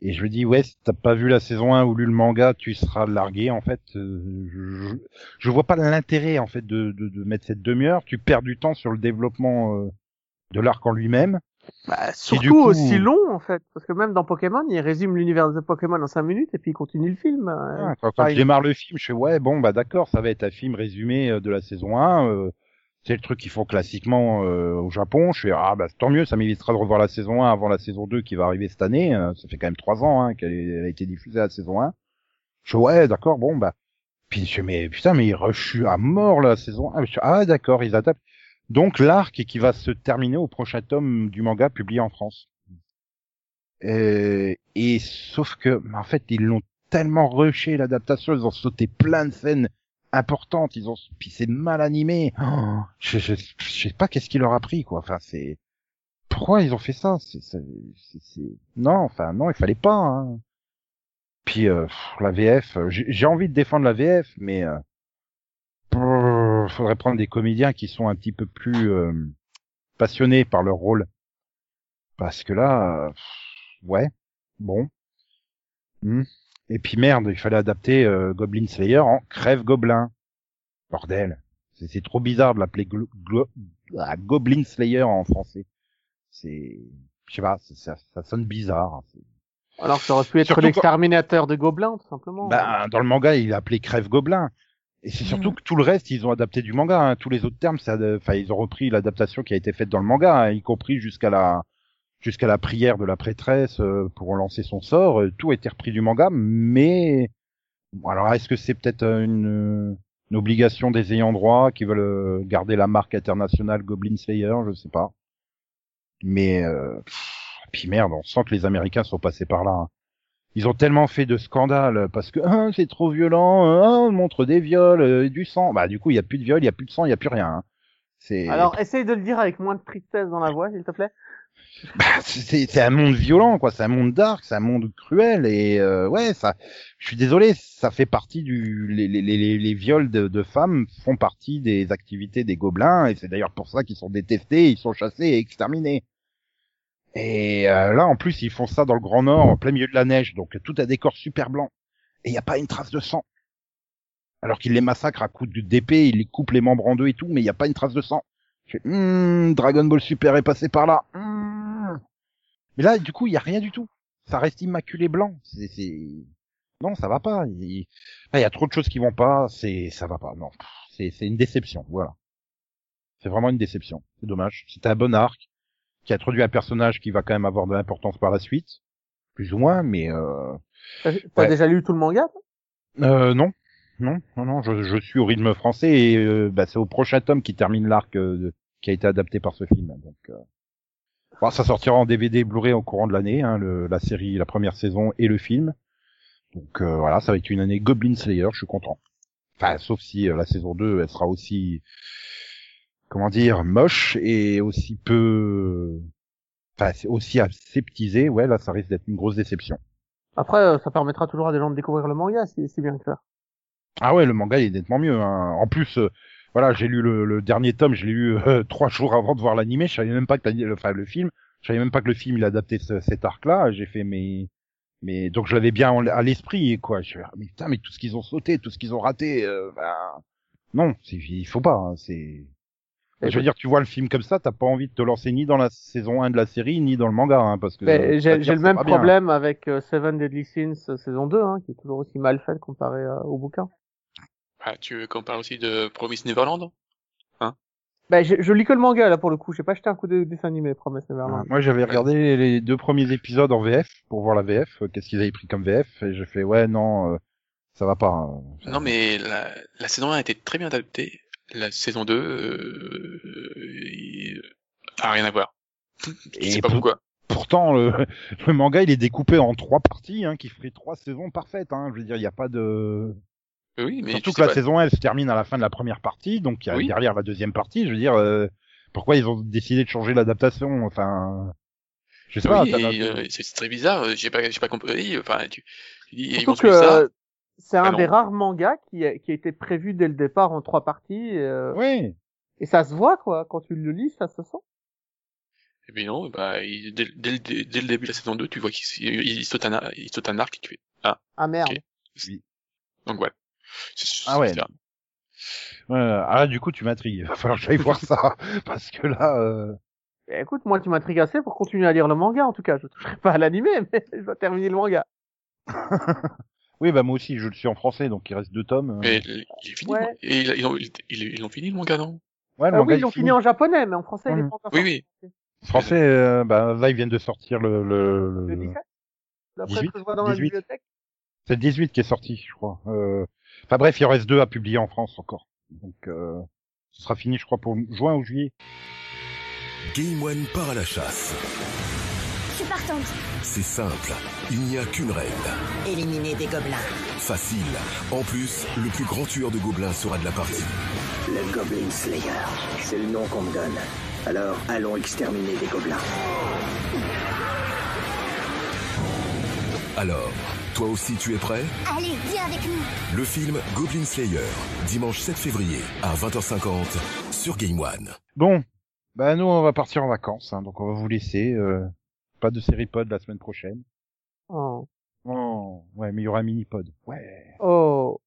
et je me dis, ouais, si t'as pas vu la saison 1 ou lu le manga, tu seras largué, en fait. euh, je, je vois pas l'intérêt, en fait, de, de, de mettre cette demi-heure. Tu perds du temps sur le développement euh, de l'arc en lui-même. Bah, surtout coup- aussi long, en fait. Parce que même dans Pokémon, il résume l'univers de Pokémon en 5 minutes et puis il continue le film. euh, Ah, quand je démarre le film, je fais, ouais, bon, bah d'accord, ça va être un film résumé euh, de la saison 1. euh, c'est le truc qu'ils font classiquement euh, au Japon. Je fais, ah, bah tant mieux, ça m'évitera de revoir la saison 1 avant la saison 2 qui va arriver cette année. euh, ça fait quand même trois ans hein, qu'elle a été diffusée la saison 1. Je fais, ouais, d'accord, bon, bah... Puis je fais, mais putain, mais ils rushent à mort la saison 1. Je fais, ah, d'accord, ils adaptent. Donc l'arc qui va se terminer au prochain tome du manga publié en France. Euh, et sauf que, en fait, ils l'ont tellement rushé l'adaptation, ils ont sauté plein de scènes importantes, ils ont, puis c'est mal animé. Oh, je, je, je sais pas qu'est-ce qui leur a pris, quoi. Enfin, c'est, pourquoi ils ont fait ça? C'est, c'est, c'est- non, enfin, non, il fallait pas, hein. Puis, euh, la VF, euh, j'ai envie de défendre la VF, mais, euh, faudrait prendre des comédiens qui sont un petit peu plus, euh, passionnés par leur rôle. Parce que là, euh, ouais, bon. Hmm. Et puis merde, il fallait adapter euh, Goblin Slayer en Crève Gobelin. Bordel, c'est trop bizarre de l'appeler ah, Goblin Slayer en français. C'est, je sais pas, ça, ça, ça sonne bizarre. hein. Alors ça aurait pu être l'exterminateur de gobelins, tout simplement. Ben, dans le manga, il est appelé Crève Gobelin. Et c'est surtout que tout le reste, ils ont adapté du manga. hein. Tous les autres termes, ça, enfin, ils ont repris l'adaptation qui a été faite dans le manga, hein, y compris jusqu'à la jusqu'à la prière de la prêtresse euh, pour lancer son sort. euh, Tout a été repris du manga, mais bon, alors est-ce que c'est peut-être euh, une, une obligation des ayants droit qui veulent euh, garder la marque internationale Goblin Slayer? Je sais pas. Mais euh, pff, puis merde, on sent que les Américains sont passés par là. hein. Ils ont tellement fait de scandales parce que ah, c'est trop violent, ah, on montre des viols, euh, du sang. Bah du coup, il y a plus de viols, il y a plus de sang, il y a plus rien. hein. C'est Alors, essaye de le dire avec moins de tristesse dans la voix, s'il te plaît. bah, c'est c'est un monde violent quoi, c'est un monde dark, c'est un monde cruel et euh, ouais, ça je suis désolé, ça fait partie du les les les, les viols de, de femmes font partie des activités des gobelins et c'est d'ailleurs pour ça qu'ils sont détestés, ils sont chassés et exterminés. Et euh, là en plus, ils font ça dans le Grand Nord en plein milieu de la neige, donc tout un décor super blanc et il y a pas une trace de sang. Alors qu'ils les massacrent à coups de- d'épée, ils les coupent les membres en deux et tout, mais il n'y a pas une trace de sang. Je fais, Hmm, Dragon Ball Super est passé par là. Hmm. Mais là, du coup, il y a rien du tout. Ça reste immaculé blanc. C'est, non, ça va pas. Il y a trop de choses qui vont pas. C'est, ça va pas. Non, c'est, c'est une déception. Voilà. C'est vraiment une déception. C'est dommage. C'était un bon arc qui a introduit un personnage qui va quand même avoir de l'importance par la suite, plus ou moins, mais euh, T'as Ouais. déjà lu tout le manga euh, non, non, non, non. Je, je suis au rythme français et euh, bah, c'est au prochain tome qui termine l'arc euh, qui a été adapté par ce film. Donc, euh, bon, ça sortira en DVD, Blu-ray au courant de l'année, hein, la série, la première saison et le film. Donc euh, voilà, ça va être une année Goblin Slayer. Je suis content. Enfin, sauf si euh, la saison 2, elle sera aussi, comment dire, moche et aussi peu, enfin, aussi aseptisée. Ouais, là, ça risque d'être une grosse déception. Après, euh, ça permettra toujours à des gens de découvrir le manga, si c'est bien que ça. Ah ouais, le manga il est nettement mieux. Hein. En plus, euh, voilà, j'ai lu le, le dernier tome, je l'ai lu euh, trois jours avant de voir l'animé. Je savais même pas que le, enfin, le film, je savais même pas que le film il adaptait ce- cet arc-là. J'ai fait mais mais donc je l'avais bien en- à l'esprit quoi. Je fais, ah, mais putain, mais tout ce qu'ils ont sauté, tout ce qu'ils ont raté, euh, ben, non, c'est- il faut pas. hein, c'est je veux dire, tu vois le film comme ça, t'as pas envie de te lancer ni dans la saison 1 de la série, ni dans le manga, hein, parce que. Euh, j'ai le même bien. problème avec euh, Seven Deadly Sins euh, saison 2, hein, qui est toujours aussi mal fait comparé euh, au bouquin. Ah, tu veux qu'on parle aussi de Promise Neverland? Bah, je, je lis que le manga là pour le coup. J'ai pas jeté un coup de dessin animé, Promise Neverland. Moi, j'avais regardé les deux premiers épisodes en VF pour voir la VF, euh, qu'est-ce qu'ils avaient pris comme VF, et j'ai fait ouais non, euh, ça va pas. hein. Non, mais la, la saison 1 a été très bien adaptée. La saison 2 euh, il- a rien à voir. Je sais pas pour- pourquoi. Pourtant, le, le manga il est découpé en trois parties, hein, qui ferait trois saisons parfaites. Hein. Je veux dire, il n'y a pas de. Oui, mais Surtout que la pas. saison elle se termine à la fin de la première partie, donc il y a Oui. derrière la deuxième partie. Je veux dire, euh, pourquoi ils ont décidé de changer l'adaptation Enfin, je sais pas. Oui, euh, c'est très bizarre. euh, J'ai pas, j'ai pas compris. Enfin, tu, tu dis, ils vont que ça. C'est un Ah non. des rares mangas qui a, qui a été prévu dès le départ en trois parties. euh, Oui. Et ça se voit quoi, quand tu le lis, ça se sent. Et bien non, bah, il- dès, dès, dès, dès le début de la saison 2, tu vois qu'il il, il saute un, il saute un arc et tu fais. Ah, Ah merde. Ok. donc voilà. C'est- Ah ouais. bizarre. Ouais, ah là, du coup, tu m'intrigues. Il va falloir que j'aille voir ça parce que là. Euh... Eh, Écoute, moi tu m'intrigues assez pour continuer à lire le manga en tout cas. Je toucherai pas à l'animé, mais je dois terminer le manga. Oui, bah moi aussi, je le suis en français, donc il reste deux tomes. euh. Mais il est fini. Ouais. Et ils, ils ont, ils, ils l'ont fini le manga, non? Ouais, le Ah manga oui, ils l'ont fini en japonais, mais en français il est Ouais. pas encore Oui, sorti. oui. Français, euh, bah là ils viennent de sortir le. le, Le le... 17 D'après 18, ce que je vois dans la 18. bibliothèque. C'est le 18 qui est sorti, je crois. Euh... Enfin bref, il en reste deux à publier en France encore. Donc euh... ce sera fini, je crois, pour juin ou juillet. Game One part à la chasse. Partante. C'est simple, il n'y a qu'une règle. Éliminer des gobelins. Facile. En plus, le plus grand tueur de gobelins sera de la partie. Le Goblin Slayer, c'est le nom qu'on me donne. Alors, allons exterminer des gobelins. Alors, toi aussi tu es prêt? Allez, viens avec nous. Le film Goblin Slayer, dimanche 7 février à 20h50 sur Game One. Bon, bah nous on va partir en vacances, hein, donc on va vous laisser. Euh... Pas de série pod la semaine prochaine. Oh. Oh, ouais, mais il y aura un mini pod. Ouais. oh.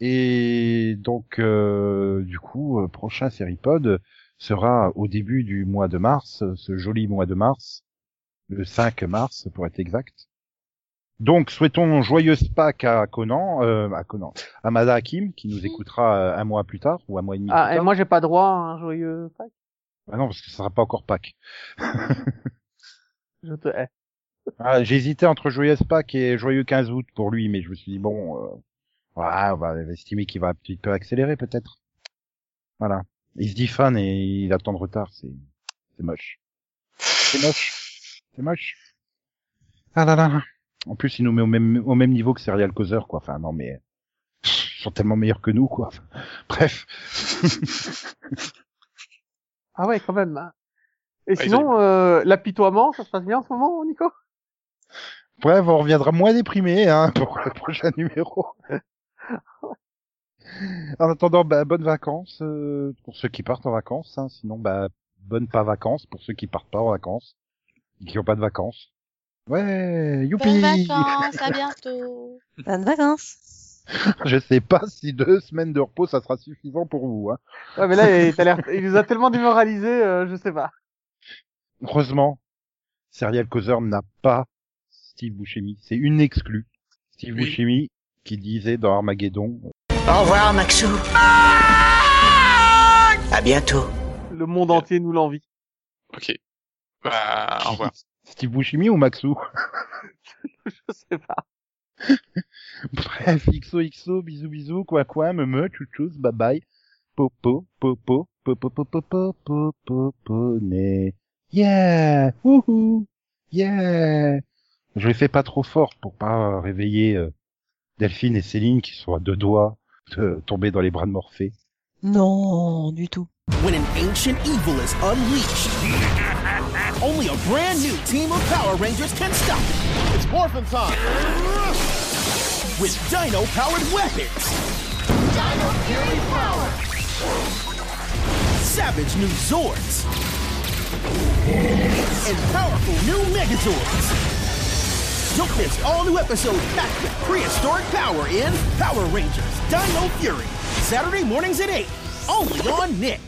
Et donc, euh, du coup, euh, prochain série pod sera au début du mois de mars, ce joli mois de mars, le 5 mars pour être exact. Donc, souhaitons joyeuse Pâques à Conan, euh, à Conan, à Mada Hakim, qui nous écoutera euh, un mois plus tard, ou un mois et demi Ah, plus et tard. moi j'ai pas droit à un joyeux Pâques. Ah non, parce que ça sera pas encore Pâques. Je te hais. Ah, j'ai hésité entre joyeuse Pâques et joyeux 15 août pour lui, mais je me suis dit, bon, euh, ouais, on va estimer qu'il va un petit peu accélérer peut-être. Voilà. Il se dit fan et il attend de retard, c'est c'est moche. C'est moche. C'est moche. Ah là là. En plus, il nous met au même au même niveau que Serial Causeur, quoi. Enfin, non, mais ils sont tellement meilleurs que nous, quoi. Bref. Ah ouais, quand même. hein. Et Ouais, sinon, euh, l'apitoiement, ça se passe bien en ce moment, Nico? Bref, on reviendra moins déprimé hein, pour le prochain numéro. en attendant, bah, bonnes vacances euh, pour ceux qui partent en vacances. Hein, sinon, bah, bonnes pas vacances pour ceux qui partent pas en vacances et qui ont pas de vacances. Ouais, youpi Bonnes vacances, à bientôt. Bonnes vacances. Je sais pas si deux semaines de repos, ça sera suffisant pour vous. Hein. Ouais, mais là, il, l'air- il nous a tellement démoralisé, euh, je sais pas. Heureusement, Serial Causeur n'a pas Steve Buscemi. C'est une exclue. Steve Oui. Buscemi qui disait dans Armageddon Au revoir, Maxou. À bientôt. Le monde entier nous l'envie. Ok. Bah, au revoir. Steve Buscemi ou Maxou? Je sais pas. Bref, XO XO, bisous bisous, quoi quoi, me me, chouchous, bye bye. Popo, popo, popo, popo, popo, popo, né. Yeah, wouhou, yeah. Je les fais pas trop fort pour pas réveiller euh, Delphine et Céline qui sont à deux doigts de tomber dans les bras de Morphée. Non, du tout. When an ancient evil is unleashed, only a brand new team of Power Rangers can stop it. It's Morphin time! With Dino powered weapons! Dino Fury Power! Savage new Zords! And powerful new Megazords! Don't miss all new episodes packed with prehistoric power in Power Rangers Dino Fury. Saturday mornings at 8, only on Nick.